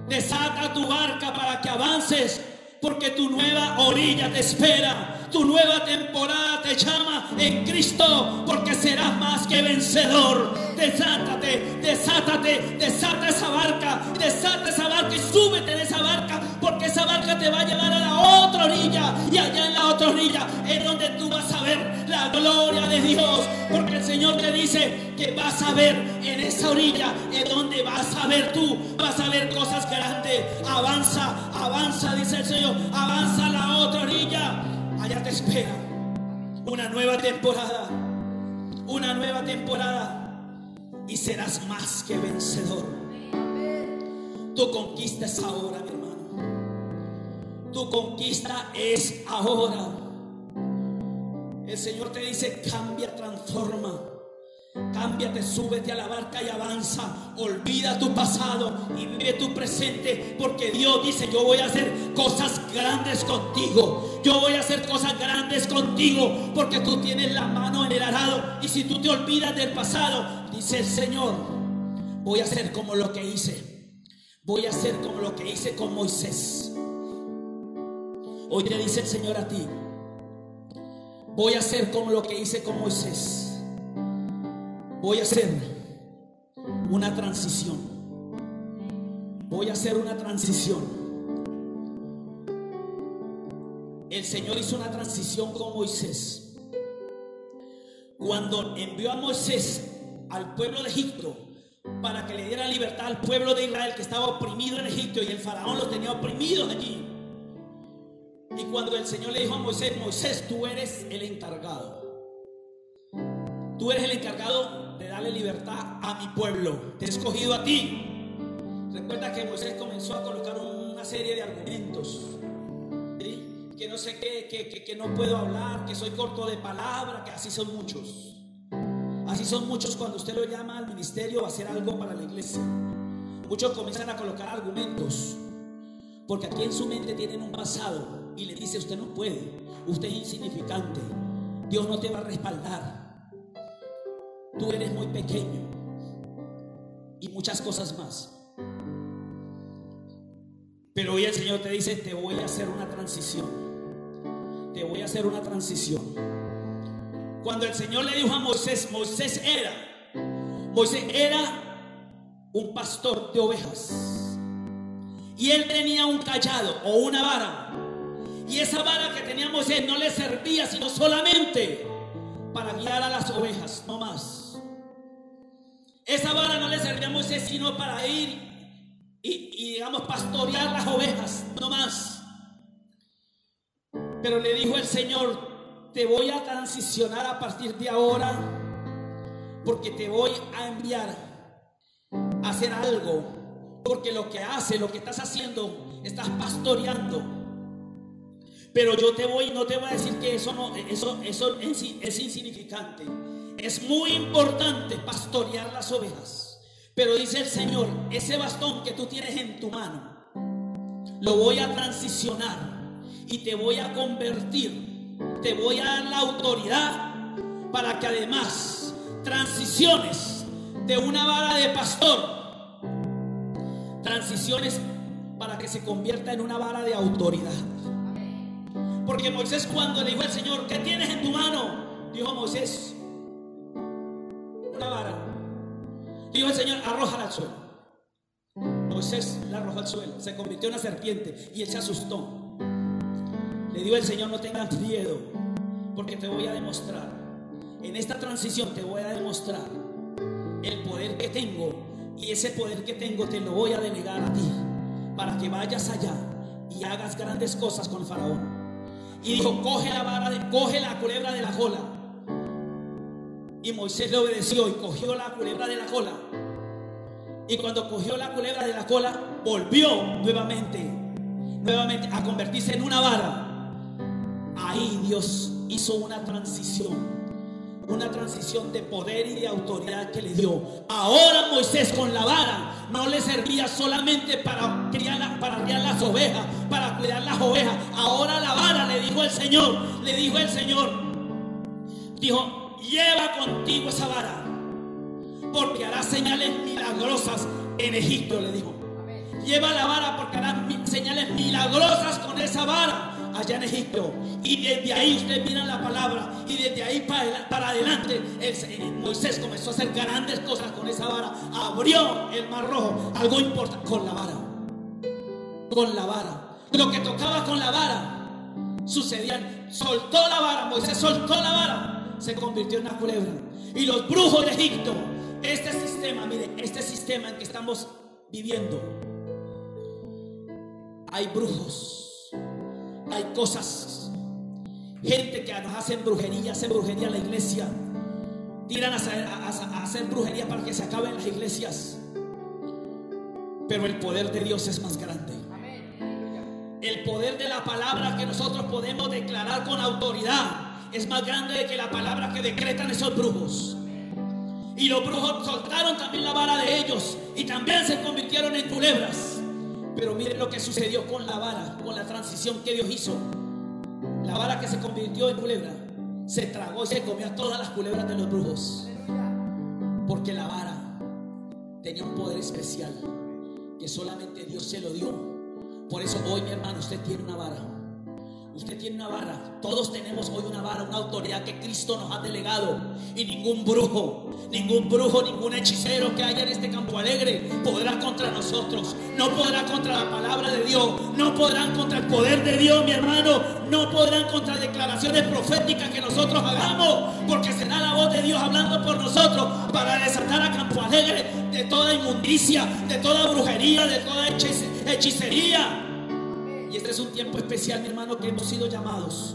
Desata tu barca para que avances, porque tu nueva orilla te espera. Tu nueva temporada te llama en Cristo, porque serás más que vencedor. Desátate, desátate, desata esa barca, desata esa barca y súbete de esa barca, porque esa barca te va a llevar a la otra orilla. Y allá en la otra orilla es donde tú vas a ver la gloria de Dios, porque el Señor te dice que vas a ver en esa orilla, es donde vas a ver tú, vas a ver cosas grandes. Avanza, avanza, dice el Señor, avanza a la otra orilla. Allá te espera una nueva temporada, una nueva temporada y serás más que vencedor. Tu conquista es ahora, mi hermano. Tu conquista es ahora. El Señor te dice, cambia, transforma. Cámbiate, súbete a la barca y avanza. Olvida tu pasado y vive tu presente. Porque Dios dice, yo voy a hacer cosas grandes contigo. Yo voy a hacer cosas grandes contigo. Porque tú tienes la mano en el arado. Y si tú te olvidas del pasado, dice el Señor, voy a hacer como lo que hice. Voy a hacer como lo que hice con Moisés. Hoy te dice el Señor a ti, voy a hacer como lo que hice con Moisés voy a hacer una transición. Voy a hacer una transición. El Señor hizo una transición con Moisés. Cuando envió a Moisés al pueblo de Egipto para que le diera libertad al pueblo de Israel que estaba oprimido en Egipto y el faraón los tenía oprimidos allí. Y cuando el Señor le dijo a Moisés, Moisés, tú eres el encargado. Tú eres el encargado de darle libertad a mi pueblo. Te he escogido a ti. Recuerda que Moisés comenzó a colocar una serie de argumentos. Que no sé qué, que, que no puedo hablar, que soy corto de palabra, que así son muchos. Así son muchos cuando usted lo llama al ministerio a hacer algo para la iglesia. Muchos comienzan a colocar argumentos. Porque aquí en su mente tienen un pasado y le dice, usted no puede, usted es insignificante, Dios no te va a respaldar tú eres muy pequeño y muchas cosas más. Pero hoy el Señor te dice, te voy a hacer una transición. Te voy a hacer una transición. Cuando el Señor le dijo a Moisés, Moisés era, Moisés era un pastor de ovejas. Y él tenía un callado o una vara. Y esa vara que tenía Moisés no le servía sino solamente para guiar a las ovejas, no más. Esa vara no le servía a Moisés sino para ir y, digamos, pastorear las ovejas, no más. Pero le dijo el Señor, te voy a transicionar a partir de ahora, porque te voy a enviar a hacer algo, porque lo que hace, lo que estás haciendo, estás pastoreando. Pero yo te voy, no te voy a decir que eso no, eso, eso es insignificante. Es muy importante pastorear las ovejas. Pero dice el Señor, ese bastón que tú tienes en tu mano, lo voy a transicionar y te voy a convertir, te voy a dar la autoridad para que además transiciones de una vara de pastor, transiciones para que se convierta en una vara de autoridad. Porque Moisés cuando le dijo al Señor, ¿qué tienes en tu mano? Dijo Moisés, una vara. Dijo el Señor, arrójala al suelo. Moisés la arrojó al suelo, se convirtió en una serpiente y él se asustó. Le dijo el Señor, no tengas miedo, porque te voy a demostrar. En esta transición te voy a demostrar el poder que tengo y ese poder que tengo te lo voy a delegar a ti para que vayas allá y hagas grandes cosas con Faraón. Y dijo, coge la vara, de, coge la culebra de la cola. Y Moisés le obedeció y cogió la culebra de la cola. Y cuando cogió la culebra de la cola, volvió nuevamente, nuevamente a convertirse en una vara. Ahí Dios hizo una transición una transición de poder y de autoridad que le dio. Ahora Moisés con la vara no le servía solamente para criar, para criar las ovejas, para cuidar las ovejas. Ahora la vara le dijo el Señor, le dijo el Señor, dijo, lleva contigo esa vara, porque hará señales milagrosas en Egipto, le dijo. Lleva la vara porque hará señales milagrosas con esa vara allá en Egipto. Y desde ahí ustedes miran la palabra. Y desde ahí para, adelante Moisés comenzó a hacer grandes cosas con esa vara. Abrió el mar rojo. Algo importante con la vara. Con la vara. Lo que tocaba con la vara sucedía. Soltó la vara. Moisés soltó la vara. Se convirtió en una culebra. Y los brujos de Egipto. Este sistema, mire, este sistema en que estamos viviendo. Hay brujos hay cosas, gente que nos hacen brujería, hacen brujería en la iglesia, tiran a a hacer brujería para que se acaben las iglesias. Pero el poder de Dios es más grande. El poder de la palabra que nosotros podemos declarar con autoridad es más grande que la palabra que decretan esos brujos. Y los brujos soltaron también la vara de ellos y también se convirtieron en culebras. Pero miren lo que sucedió con la vara, con la transición que Dios hizo. La vara que se convirtió en culebra se tragó y se comió a todas las culebras de los brujos. Porque la vara tenía un poder especial que solamente Dios se lo dio. Por eso hoy, mi hermano, usted tiene una vara. Usted tiene una vara. Todos tenemos hoy una vara, una autoridad que Cristo nos ha delegado. Y ningún brujo, ningún brujo, ningún hechicero que haya en este campo alegre podrá contra nosotros. No podrá contra la palabra de Dios. No podrán contra el poder de Dios, mi hermano. No podrán contra declaraciones proféticas que nosotros hagamos. Porque será la voz de Dios hablando por nosotros para desatar a campo alegre de toda inmundicia, de toda brujería, de toda hechicería. Y este es un tiempo especial, mi hermano, que hemos sido llamados.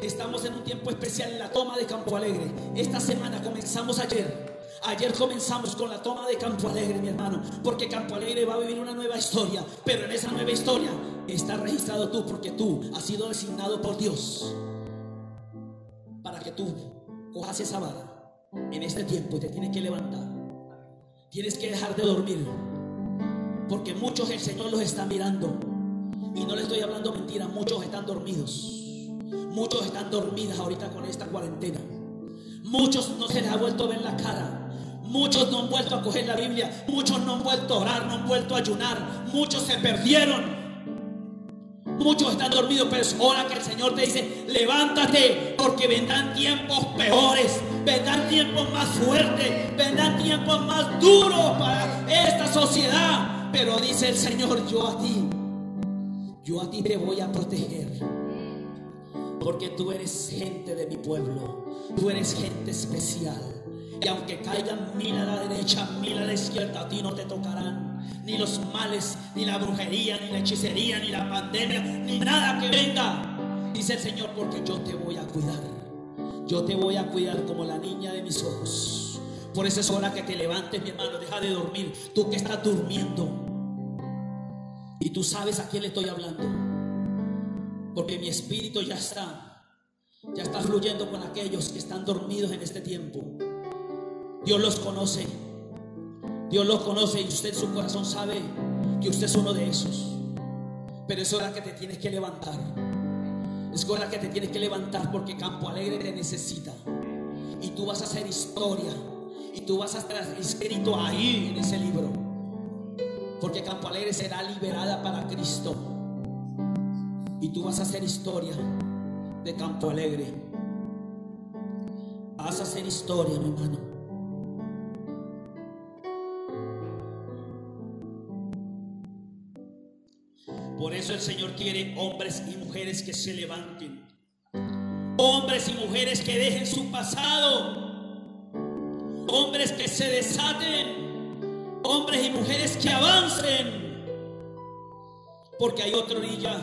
Estamos en un tiempo especial en la toma de Campo Alegre. Esta semana comenzamos ayer. Ayer comenzamos con la toma de Campo Alegre, mi hermano, porque Campo Alegre va a vivir una nueva historia, pero en esa nueva historia está registrado tú, porque tú has sido designado por Dios para que tú cojas esa vara en este tiempo y te tienes que levantar. Tienes que dejar de dormir, porque muchos el Señor los está mirando. Y no le estoy hablando mentira, muchos están dormidos. Muchos están dormidas ahorita con esta cuarentena. Muchos no se les ha vuelto a ver la cara. Muchos no han vuelto a coger la Biblia. Muchos no han vuelto a orar, no han vuelto a ayunar. Muchos se perdieron. Muchos están dormidos, pero es hora que el Señor te dice, levántate, porque vendrán tiempos peores, vendrán tiempos más fuertes, vendrán tiempos más duros para esta sociedad. Pero dice el Señor, yo a ti, yo a ti te voy a proteger. Porque tú eres gente de mi pueblo. Tú eres gente especial. Y aunque caigan mil a la derecha, mil a la izquierda, a ti no te tocarán. Ni los males, ni la brujería, ni la hechicería, ni la pandemia, ni nada que venga. Dice el Señor, porque yo te voy a cuidar. Yo te voy a cuidar como la niña de mis ojos. Por eso es hora que te levantes, mi hermano. Deja de dormir. Tú que estás durmiendo. Y tú sabes a quién le estoy hablando. Porque mi espíritu ya está, ya está fluyendo con aquellos que están dormidos en este tiempo. Dios los conoce. Dios los conoce y usted su corazón sabe que usted es uno de esos. Pero es hora que te tienes que levantar. Es hora que te tienes que levantar porque Campo Alegre te necesita. Y tú vas a hacer historia. Y tú vas a estar escrito ahí en ese libro. Porque Campo Alegre será liberada para Cristo. Y tú vas a hacer historia de Campo Alegre. Vas a hacer historia, mi hermano. Por eso el Señor quiere hombres y mujeres que se levanten. Hombres y mujeres que dejen su pasado. Hombres que se desaten. Hombres y mujeres que avancen. Porque hay otro día.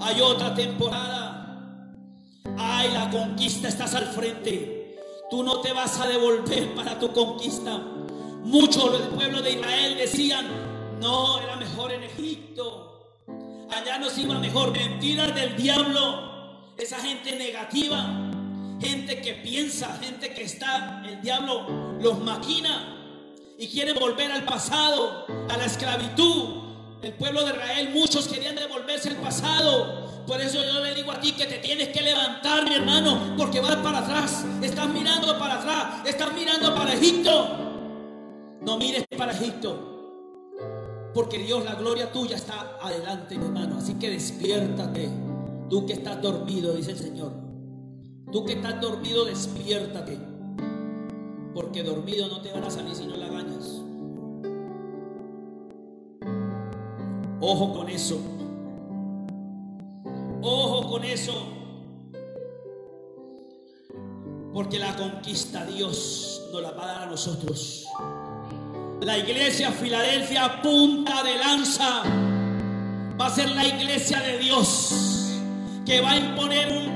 Hay otra temporada. Ay, la conquista estás al frente. Tú no te vas a devolver para tu conquista. Muchos del pueblo de Israel decían, no, era mejor en Egipto allá nos iba mejor. Mentiras del diablo, esa gente negativa, gente que piensa, gente que está, el diablo los maquina y quiere volver al pasado, a la esclavitud. El pueblo de Israel, muchos querían devolverse al pasado. Por eso yo le digo a ti que te tienes que levantar, mi hermano, porque vas para atrás. Estás mirando para atrás, estás mirando para Egipto. No mires para Egipto. Porque Dios, la gloria tuya está adelante, mi hermano. Así que despiértate. Tú que estás dormido, dice el Señor. Tú que estás dormido, despiértate. Porque dormido no te van a salir si no la ganas. Ojo con eso. Ojo con eso. Porque la conquista Dios nos la va a dar a nosotros. La iglesia Filadelfia, punta de lanza, va a ser la iglesia de Dios, que va a imponer un,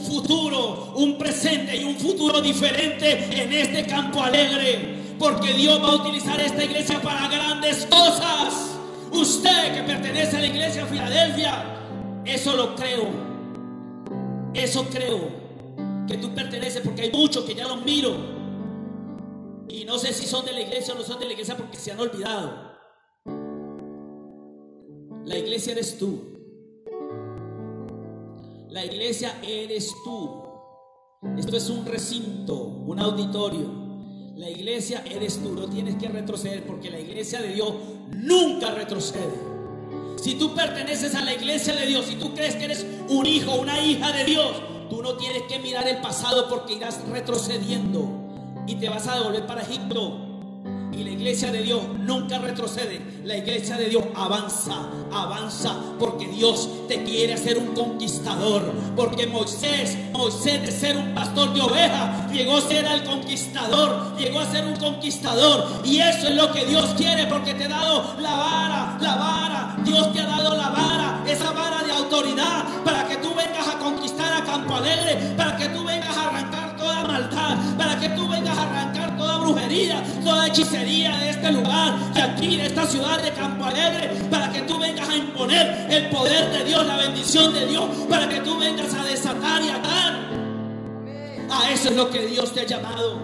futuro, un presente y un futuro diferente en este campo alegre, porque Dios va a utilizar esta iglesia para grandes cosas. Usted que pertenece a la iglesia Filadelfia, eso lo creo, eso creo, que tú perteneces, porque hay muchos que ya los miro y no sé si son de la iglesia o no son de la iglesia porque se han olvidado. La iglesia eres tú. La iglesia eres tú. Esto es un recinto, un auditorio. La iglesia eres tú. No tienes que retroceder porque la iglesia de Dios nunca retrocede. Si tú perteneces a la iglesia de Dios, si tú crees que eres un hijo, una hija de Dios, tú no tienes que mirar el pasado porque irás retrocediendo y te vas a devolver para Egipto. Y la iglesia de Dios nunca retrocede. La iglesia de Dios avanza, avanza, porque Dios te quiere hacer un conquistador. Porque Moisés, Moisés de ser un pastor de ovejas, llegó a ser el conquistador, llegó a ser un conquistador. Y eso es lo que Dios quiere, porque te ha dado la vara, la vara. Dios te ha dado la vara, esa vara de autoridad, para que tú vengas a conquistar a Campo Alegre, para que tú vengas a arrancar para que tú vengas a arrancar toda brujería, toda hechicería de este lugar, de aquí, de esta ciudad de Campo Alegre, para que tú vengas a imponer el poder de Dios, la bendición de Dios, para que tú vengas a desatar y atar. A eso es lo que Dios te ha llamado.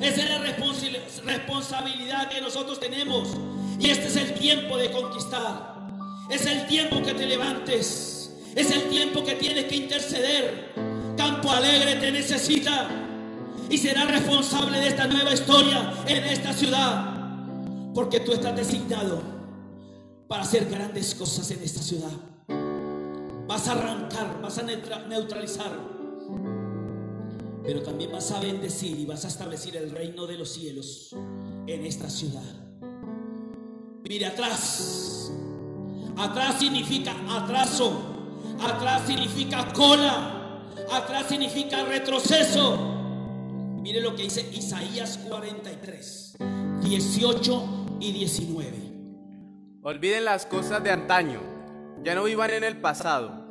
Esa es la responsabilidad que nosotros tenemos. Y este es el tiempo de conquistar. Es el tiempo que te levantes. Es el tiempo que tienes que interceder. Campo Alegre te necesita y será responsable de esta nueva historia en esta ciudad. Porque tú estás designado para hacer grandes cosas en esta ciudad. Vas a arrancar, vas a neutralizar. Pero también vas a bendecir y vas a establecer el reino de los cielos en esta ciudad. Mire atrás. Atrás significa atraso. Atrás significa cola. Atrás significa retroceso. Mire lo que dice Isaías 43, 18 y 19. Olviden las cosas de antaño. Ya no vivan en el pasado.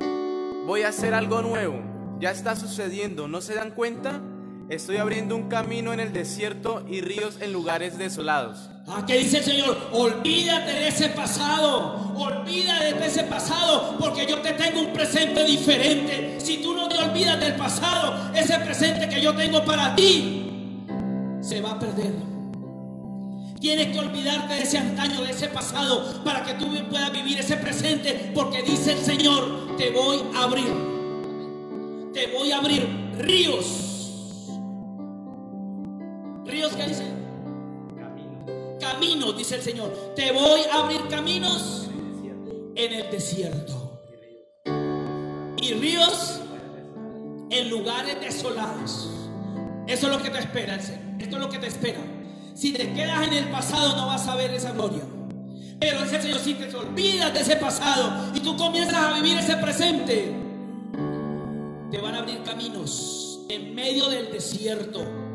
Voy a hacer algo nuevo. Ya está sucediendo. ¿No se dan cuenta? Estoy abriendo un camino en el desierto y ríos en lugares desolados. ¿A qué dice el Señor? Olvídate de ese pasado. Olvídate de ese pasado porque yo te tengo un presente diferente. Si tú no te olvidas del pasado, ese presente que yo tengo para ti se va a perder. Tienes que olvidarte de ese antaño, de ese pasado, para que tú puedas vivir ese presente, porque dice el Señor, te voy a abrir, te voy a abrir ríos. ¿Ríos qué dice? Caminos, dice el Señor. Te voy a abrir caminos en el desierto. Y ríos en lugares desolados. Eso es lo que te espera, Señor. Esto es lo que te espera. Si te quedas en el pasado no vas a ver esa gloria. Pero dice el Señor, si te olvidas de ese pasado y tú comienzas a vivir ese presente, te van a abrir caminos en medio del desierto.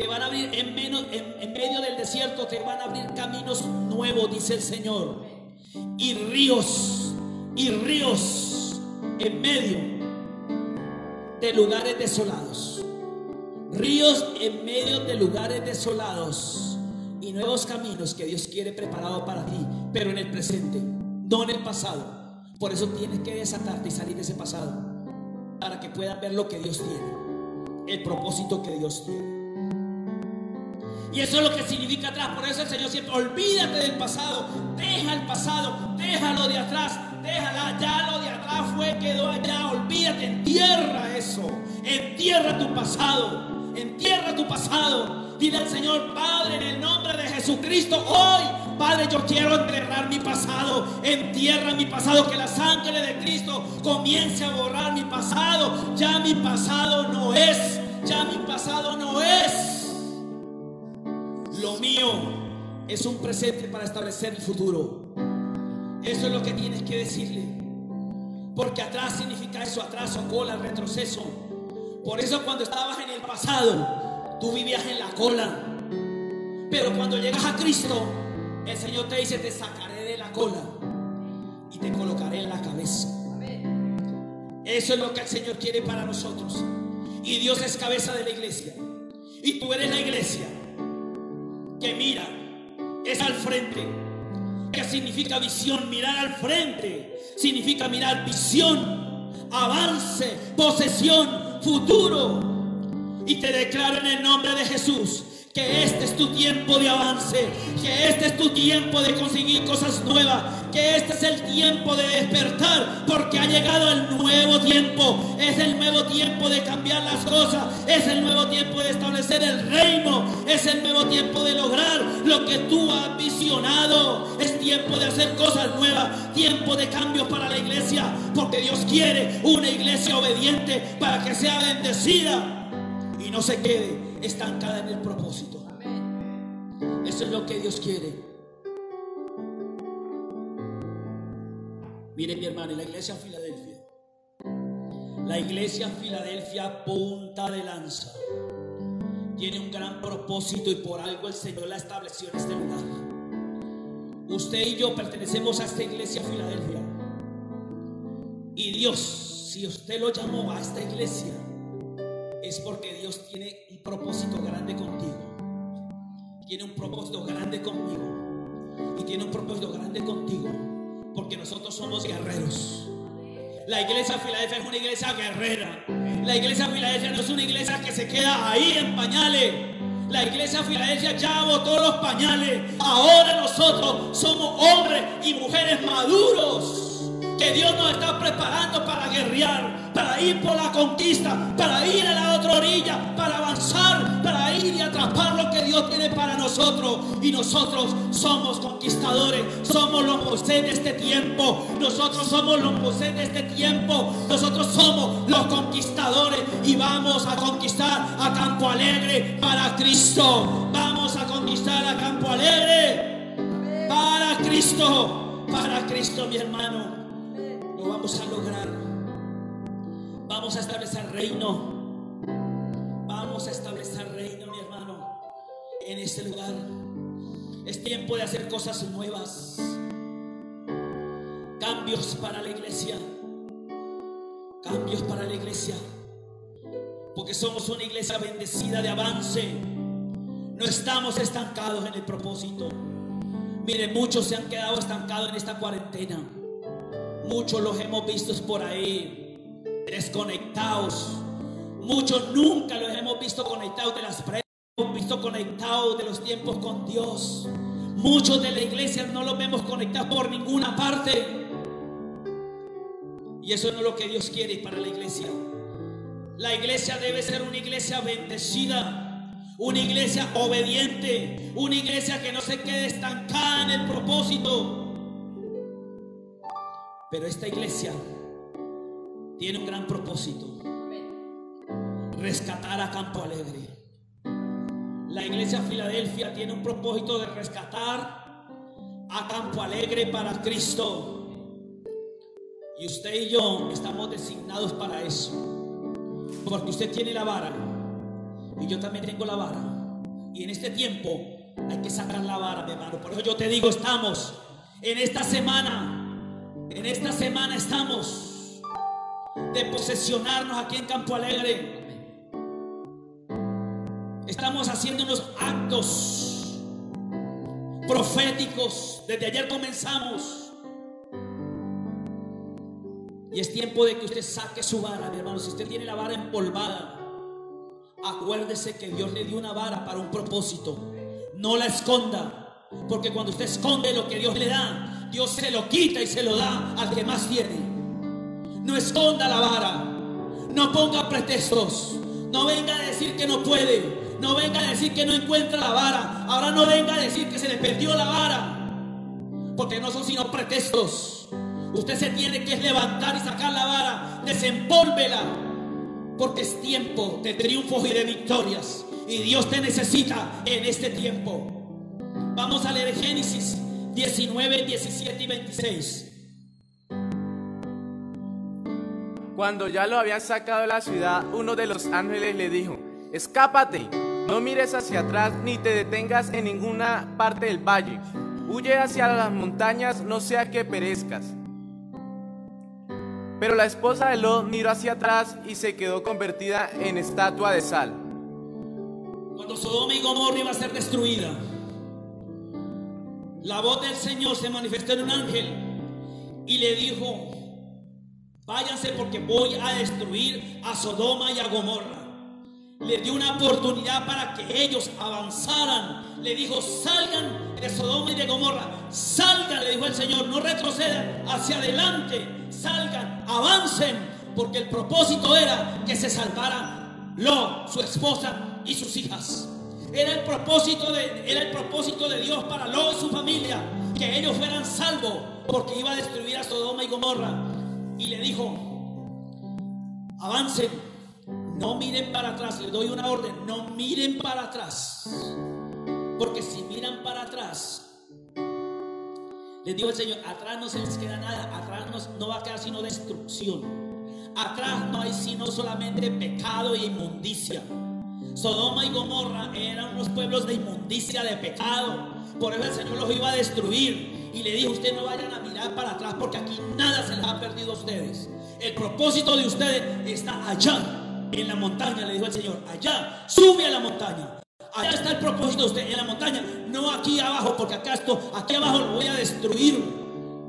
Te van a abrir en, medio del desierto, te van a abrir caminos nuevos, dice el Señor. Y ríos, y ríos en medio de lugares desolados. Ríos en medio de lugares desolados y nuevos caminos que Dios quiere preparado para ti, pero en el presente, no en el pasado. Por eso tienes que desatarte y salir de ese pasado para que puedas ver lo que Dios tiene, el propósito que Dios tiene. Y eso es lo que significa atrás. Por eso el Señor siempre, olvídate del pasado, deja el pasado, déjalo de atrás, déjala, ya lo de atrás fue, quedó allá, olvídate, entierra eso, entierra tu pasado. Entierra tu pasado. Dile al Señor, Padre, en el nombre de Jesucristo, hoy, Padre, yo quiero enterrar mi pasado. Entierra mi pasado, que la sangre de Cristo comience a borrar mi pasado. Ya mi pasado no es, ya mi pasado no es. Mío es un presente para establecer el futuro. Eso es lo que tienes que decirle. Porque atrás significa eso, atraso, cola, retroceso. Por eso cuando estabas en el pasado, tú vivías en la cola. Pero cuando llegas a Cristo, el Señor te dice, te sacaré de la cola y te colocaré en la cabeza. Eso es lo que el Señor quiere para nosotros. Y Dios es cabeza de la iglesia. Y tú eres la iglesia que mira, es al frente. ¿Qué significa visión? Mirar al frente. Significa mirar visión, avance, posesión, futuro. Y te declaro en el nombre de Jesús que este es tu tiempo de avance, que este es tu tiempo de conseguir cosas nuevas, que este es el tiempo de despertar, porque ha llegado el nuevo tiempo, es el nuevo tiempo de cambiar las cosas, es el nuevo tiempo de establecer el reino, es el nuevo tiempo de lograr lo que tú has visionado, es tiempo de hacer cosas nuevas, tiempo de cambios para la iglesia, porque Dios quiere una iglesia obediente para que sea bendecida y no se quede estancada en el propósito. Eso es lo que Dios quiere. Miren mi hermano, y la iglesia Filadelfia. La iglesia Filadelfia punta de lanza. Tiene un gran propósito y por algo el Señor la estableció en este lugar. Usted y yo pertenecemos a esta iglesia Filadelfia. Y Dios, si usted lo llamó a esta iglesia, es porque Dios tiene propósito grande contigo. Tiene un propósito grande conmigo. Y tiene un propósito grande contigo. Porque nosotros somos guerreros. La iglesia Filadelfia es una iglesia guerrera. La iglesia Filadelfia no es una iglesia que se queda ahí en pañales. La iglesia Filadelfia ya botó los pañales. Ahora nosotros somos hombres y mujeres maduros que Dios nos está preparando para guerrear, para ir por la conquista, para ir a la otra orilla, para avanzar, para ir y atrapar lo que Dios tiene para nosotros. Y nosotros somos conquistadores, somos los Moisés de este tiempo, nosotros somos los Moisés de este tiempo, nosotros somos los conquistadores y vamos a conquistar a Campo Alegre para Cristo. Vamos a conquistar a Campo Alegre para Cristo, para Cristo mi hermano lo vamos a lograr. Vamos a establecer reino. Vamos a establecer reino, mi hermano, en este lugar. Es tiempo de hacer cosas nuevas. Cambios para la iglesia. Cambios para la iglesia. Porque somos una iglesia bendecida de avance. No estamos estancados en el propósito. Miren, muchos se han quedado estancados en esta cuarentena. Muchos los hemos visto por ahí desconectados. Muchos nunca los hemos visto conectados de las visto conectados de los tiempos con Dios. Muchos de la iglesia no los vemos conectados por ninguna parte. Y eso no es lo que Dios quiere para la iglesia. La iglesia debe ser una iglesia bendecida, una iglesia obediente, una iglesia que no se quede estancada en el propósito. Pero esta iglesia tiene un gran propósito. Rescatar a Campo Alegre. La iglesia Filadelfia tiene un propósito de rescatar a Campo Alegre para Cristo. Y usted y yo estamos designados para eso. Porque usted tiene la vara. Y yo también tengo la vara. Y en este tiempo hay que sacar la vara, mi hermano. Por eso yo te digo, estamos en esta semana. En esta semana estamos de posesionarnos aquí en Campo Alegre. Estamos haciendo unos actos proféticos. Desde ayer comenzamos. Y es tiempo de que usted saque su vara, mi hermano. Si usted tiene la vara empolvada, acuérdese que Dios le dio una vara para un propósito. No la esconda. Porque cuando usted esconde lo que Dios le da, Dios se lo quita y se lo da al que más tiene. No esconda la vara. No ponga pretextos. No venga a decir que no puede. No venga a decir que no encuentra la vara. Ahora no venga a decir que se le perdió la vara. Porque no son sino pretextos. Usted se tiene que levantar y sacar la vara. Desempólvela. Porque es tiempo de triunfos y de victorias. Y Dios te necesita en este tiempo. Vamos a leer Génesis 19, 17 y 26. Cuando ya lo habían sacado de la ciudad, uno de los ángeles le dijo, escápate, no mires hacia atrás ni te detengas en ninguna parte del valle. Huye hacia las montañas, no sea que perezcas. Pero la esposa de Lot miró hacia atrás y se quedó convertida en estatua de sal. Cuando Sodoma y Gomorra iba a ser destruida, la voz del Señor se manifestó en un ángel y le dijo, váyanse porque voy a destruir a Sodoma y a Gomorra. Le dio una oportunidad para que ellos avanzaran. Le dijo, salgan de Sodoma y de Gomorra. Salgan, le dijo el Señor, no retrocedan hacia adelante. Salgan, avancen, porque el propósito era que se salvara Lo, su esposa y sus hijas. Era el propósito de, era el propósito de Dios para Lot y su familia, que ellos fueran salvos, porque iba a destruir a Sodoma y Gomorra. Y le dijo, avancen, no miren para atrás, les doy una orden, no miren para atrás, porque si miran para atrás, les digo el Señor, atrás no se les queda nada, atrás no, va a quedar sino destrucción. Atrás no hay sino solamente pecado e inmundicia. Sodoma y Gomorra eran unos pueblos de inmundicia, de pecado. Por eso el Señor los iba a destruir. Y le dijo, ustedes no vayan a mirar para atrás porque aquí nada se les ha perdido a ustedes. El propósito de ustedes está allá, en la montaña, le dijo el Señor. Allá, sube a la montaña. Allá está el propósito de usted, en la montaña, no aquí abajo, porque acá esto, aquí abajo lo voy a destruir.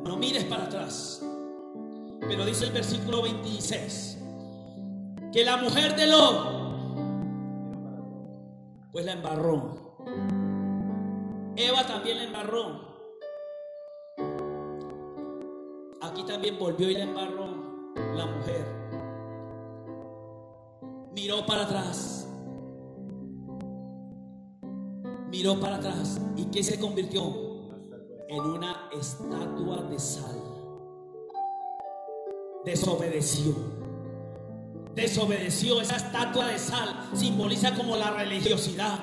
No mires para atrás. Pero dice el versículo 26, que la mujer de Lot pues la embarró. Eva también la embarró. Aquí también volvió y la embarró la mujer. Miró para atrás. Miró para atrás. ¿Y qué se convirtió? En una estatua de sal. Desobedeció desobedeció esa estatua de sal, simboliza como la religiosidad.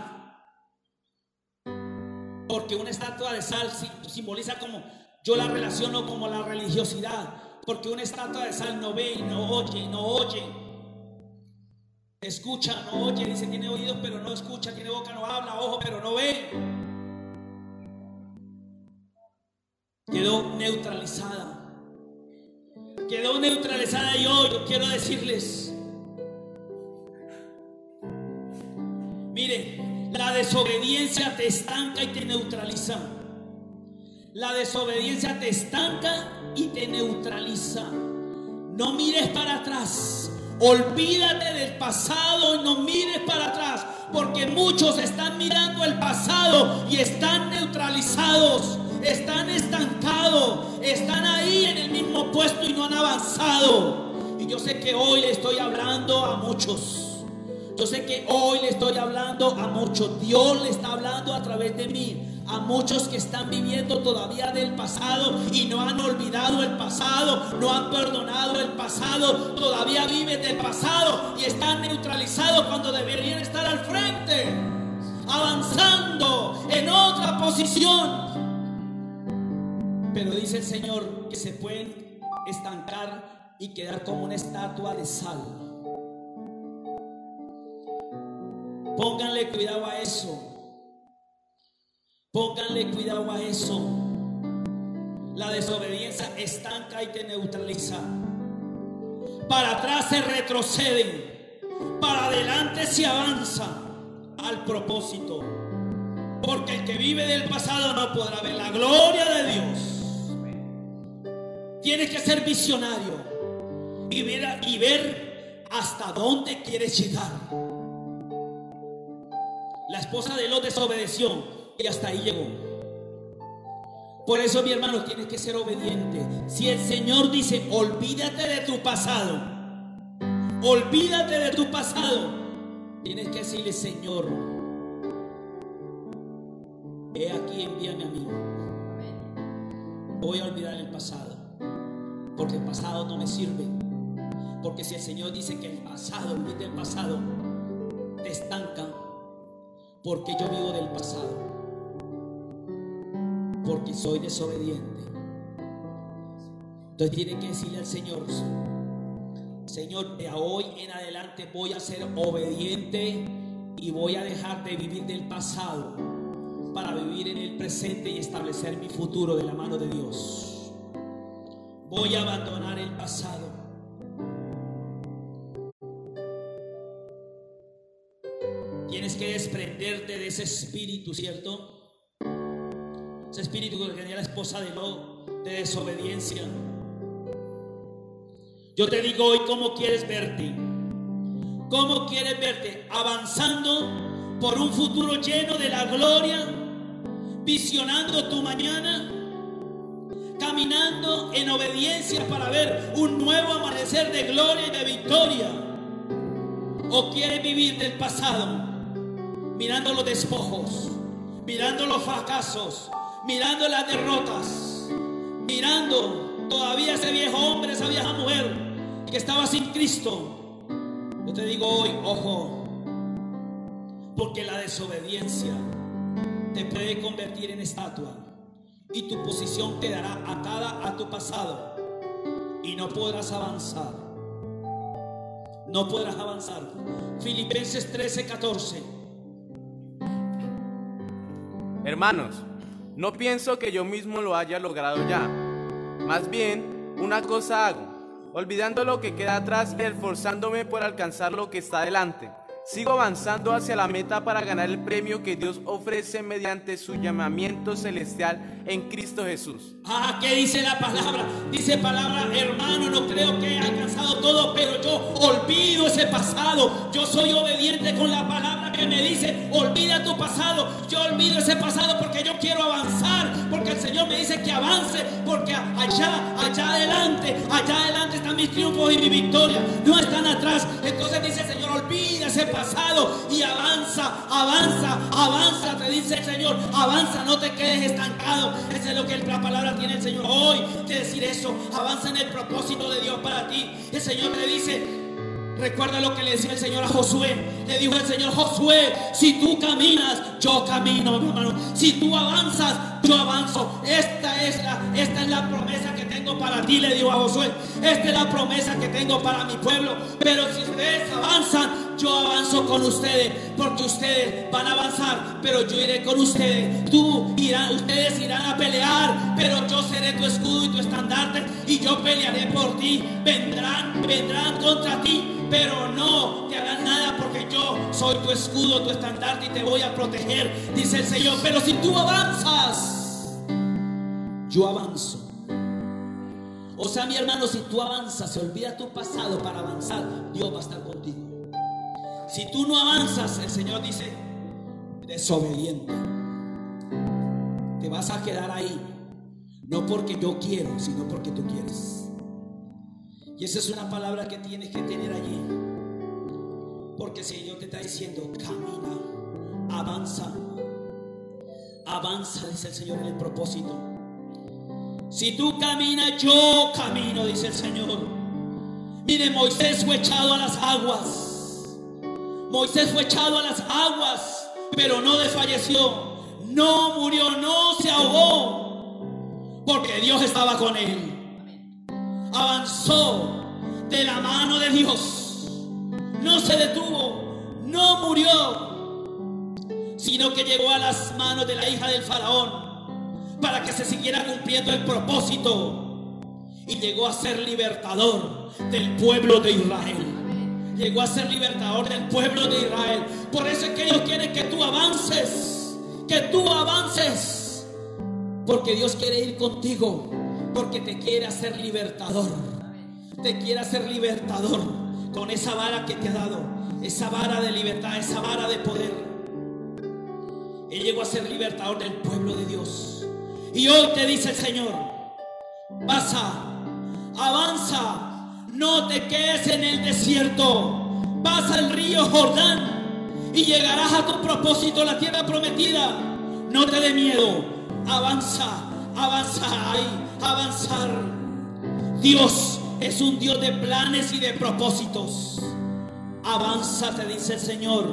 Porque una estatua de sal simboliza como, yo la relaciono como la religiosidad. Porque una estatua de sal no ve, no oye, no oye. Escucha, no oye, dice, tiene oídos pero no escucha, tiene boca, no habla, ojo pero no ve. Quedó neutralizada. Quedó neutralizada y hoy yo quiero decirles, La desobediencia te estanca y te neutraliza. La desobediencia te estanca y te neutraliza. No mires para atrás. Olvídate del pasado y no mires para atrás. porque muchos están mirando el pasado y están neutralizados, están estancados, están ahí en el mismo puesto y no han avanzado. Y yo sé que hoy le estoy hablando a muchos. Yo sé que hoy le estoy hablando a muchos. Dios le está hablando a través de mí. A muchos que están viviendo todavía del pasado y no han olvidado el pasado, no han perdonado el pasado, todavía viven del pasado y están neutralizados cuando deberían estar al frente, avanzando en otra posición. Pero dice el Señor que se pueden estancar y quedar como una estatua de sal. Pónganle cuidado a eso. Pónganle cuidado a eso. La desobediencia estanca y te neutraliza. Para atrás se retroceden. Para adelante se avanza al propósito. Porque el que vive del pasado no podrá ver la gloria de Dios. Tienes que ser visionario y ver, y ver hasta dónde quieres llegar. La esposa de Lot desobedeció y hasta ahí llegó. Por eso, mi hermano, tienes que ser obediente. Si el Señor dice, olvídate de tu pasado, olvídate de tu pasado, tienes que decirle, Señor, he aquí, envíame a mí. Voy a olvidar el pasado, porque el pasado no me sirve. Porque si el Señor dice que el pasado, olvide el pasado, te estanca, porque yo vivo del pasado porque soy desobediente. Entonces tiene que decirle al Señor, Señor, de hoy en adelante voy a ser obediente y voy a dejar de vivir del pasado para vivir en el presente y establecer mi futuro de la mano de Dios. Voy a abandonar el pasado. Ese espíritu, ¿cierto? Ese espíritu que tenía la esposa de Lot, de desobediencia. Yo te digo hoy cómo quieres verte. ¿Cómo quieres verte? Avanzando por un futuro lleno de la gloria, visionando tu mañana, caminando en obediencia para ver un nuevo amanecer de gloria y de victoria. ¿O quieres vivir del pasado, mirando los despojos, mirando los fracasos, mirando las derrotas, mirando todavía ese viejo hombre, esa vieja mujer que estaba sin Cristo. Yo te digo hoy, ojo, porque la desobediencia te puede convertir en estatua y tu posición quedará atada a tu pasado y no podrás avanzar. No podrás avanzar. Filipenses 13, 14. Hermanos, no pienso que yo mismo lo haya logrado ya. Más bien, una cosa hago, olvidando lo que queda atrás y esforzándome por alcanzar lo que está delante. Sigo avanzando hacia la meta para ganar el premio que Dios ofrece mediante su llamamiento celestial en Cristo Jesús. Ah, ¿qué dice la palabra? Dice palabra, hermano, no creo que he alcanzado todo, pero yo olvido ese pasado. Yo soy obediente con la palabra que me dice, olvida tu pasado. Yo olvido ese pasado porque yo quiero avanzar, porque el Señor me dice que avance, porque allá, allá adelante, allá adelante están mis triunfos y mi victoria, no están atrás. Entonces dice Señor, olvida pasado y avanza, avanza, avanza, te dice el Señor, avanza, no te quedes estancado. Esa es lo que la palabra tiene el Señor hoy, que decir eso, avanza en el propósito de Dios para ti. El Señor te dice, Recuerda lo que le decía el Señor a Josué. Le dijo el Señor, Josué, si tú caminas, yo camino, mi hermano. Si tú avanzas, yo avanzo. Esta es la, esta es la promesa que tengo para ti, le dijo a Josué. Esta es la promesa que tengo para mi pueblo. Pero si ustedes avanzan, yo avanzo con ustedes. Porque ustedes van a avanzar, pero yo iré con ustedes. Tú irán, ustedes irán a pelear, pero yo seré tu escudo y tu estandarte. Y yo pelearé por ti. Vendrán, vendrán contra ti pero no te hagan nada porque yo soy tu escudo, tu estandarte y te voy a proteger, dice el Señor. Pero si tú avanzas, yo avanzo. O sea, mi hermano, si tú avanzas, se olvida tu pasado para avanzar, Dios va a estar contigo. Si tú no avanzas, el Señor dice, desobediente. Te vas a quedar ahí. No porque yo quiero, sino porque tú quieres. Y esa es una palabra que tienes que tener allí. Porque si Señor te está diciendo, camina, avanza. Avanza, dice el Señor en el propósito. Si tú caminas, yo camino, dice el Señor. Mire, Moisés fue echado a las aguas. Moisés fue echado a las aguas, pero no desfalleció. No murió, no se ahogó. Porque Dios estaba con él. Avanzó de la mano de Dios. No se detuvo, no murió, sino que llegó a las manos de la hija del faraón para que se siguiera cumpliendo el propósito. Y llegó a ser libertador del pueblo de Israel. Llegó a ser libertador del pueblo de Israel. Por eso es que Dios quiere que tú avances. Que tú avances. Porque Dios quiere ir contigo. Porque te quiere hacer libertador. Te quiere hacer libertador con esa vara que te ha dado. Esa vara de libertad, esa vara de poder. Él llegó a ser libertador del pueblo de Dios. Y hoy te dice el Señor, pasa, avanza, no te quedes en el desierto, pasa el río Jordán y llegarás a tu propósito, la tierra prometida. No te dé miedo, avanza, avanza, ahí, avanzar. Dios es un Dios de planes y de propósitos. Avanza, te dice el Señor,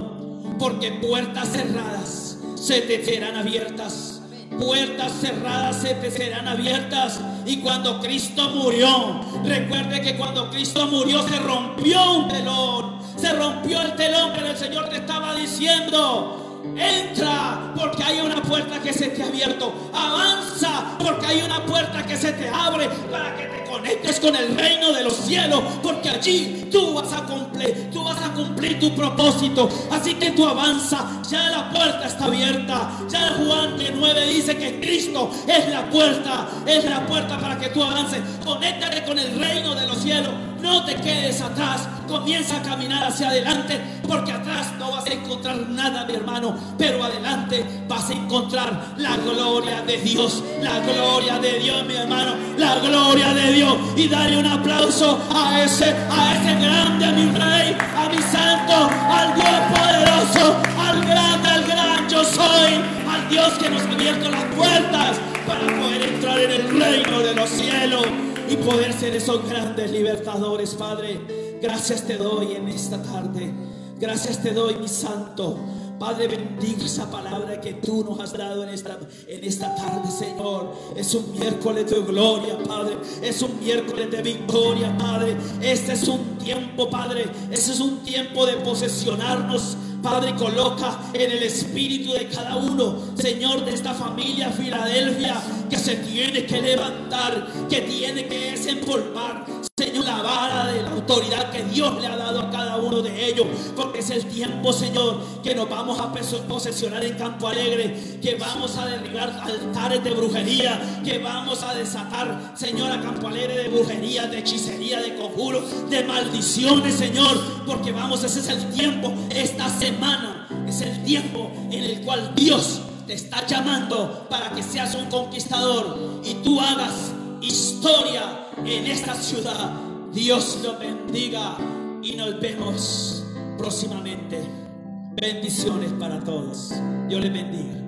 porque puertas cerradas se te serán abiertas puertas cerradas se te serán abiertas. Y cuando Cristo murió, recuerde que cuando Cristo murió se rompió un telón. Se rompió el telón, pero el Señor te estaba diciendo, Entra porque hay una puerta que se te ha abierto. Avanza porque hay una puerta que se te abre para que te conectes con el reino de los cielos. Porque allí tú vas a cumplir, tú vas a cumplir tu propósito. Así que tú avanza. Ya la puerta está abierta. Ya Juan de 9 dice que Cristo es la puerta. Es la puerta para que tú avances. Conéctate con el reino de los cielos. No te quedes atrás. Comienza a caminar hacia adelante. Porque atrás no vas a encontrar nada, mi hermano. Pero adelante vas a encontrar la gloria de Dios. La gloria de Dios, mi hermano. La gloria de Dios. Y dale un aplauso a ese, a ese grande, a mi rey, a mi santo, al Dios poderoso, al grande, al gran yo soy. Al Dios que nos ha abierto las puertas para poder entrar en el reino de los cielos y poder ser esos grandes libertadores, Padre. Gracias te doy en esta tarde. Gracias te doy, mi santo. Padre, bendiga esa palabra que tú nos has dado en esta, en esta tarde, Señor. Es un miércoles de gloria, Padre. Es un miércoles de victoria, Padre. Este es un tiempo, Padre. Este es un tiempo de posesionarnos Padre, coloca en el espíritu de cada uno, Señor, de esta familia Filadelfia, que se tiene que levantar, que tiene que desempolvar, Señor, la vara de autoridad que Dios le ha dado a cada uno de ellos, porque es el tiempo, Señor, que nos vamos a posesionar en Campo Alegre, que vamos a derribar altares de brujería, que vamos a desatar, Señor, a Campo Alegre de brujería, de hechicería, de conjuros, de maldiciones, Señor, porque vamos, ese es el tiempo, esta semana es el tiempo en el cual Dios te está llamando para que seas un conquistador y tú hagas historia en esta ciudad. Dios lo bendiga y nos vemos próximamente. Bendiciones para todos. Dios les bendiga.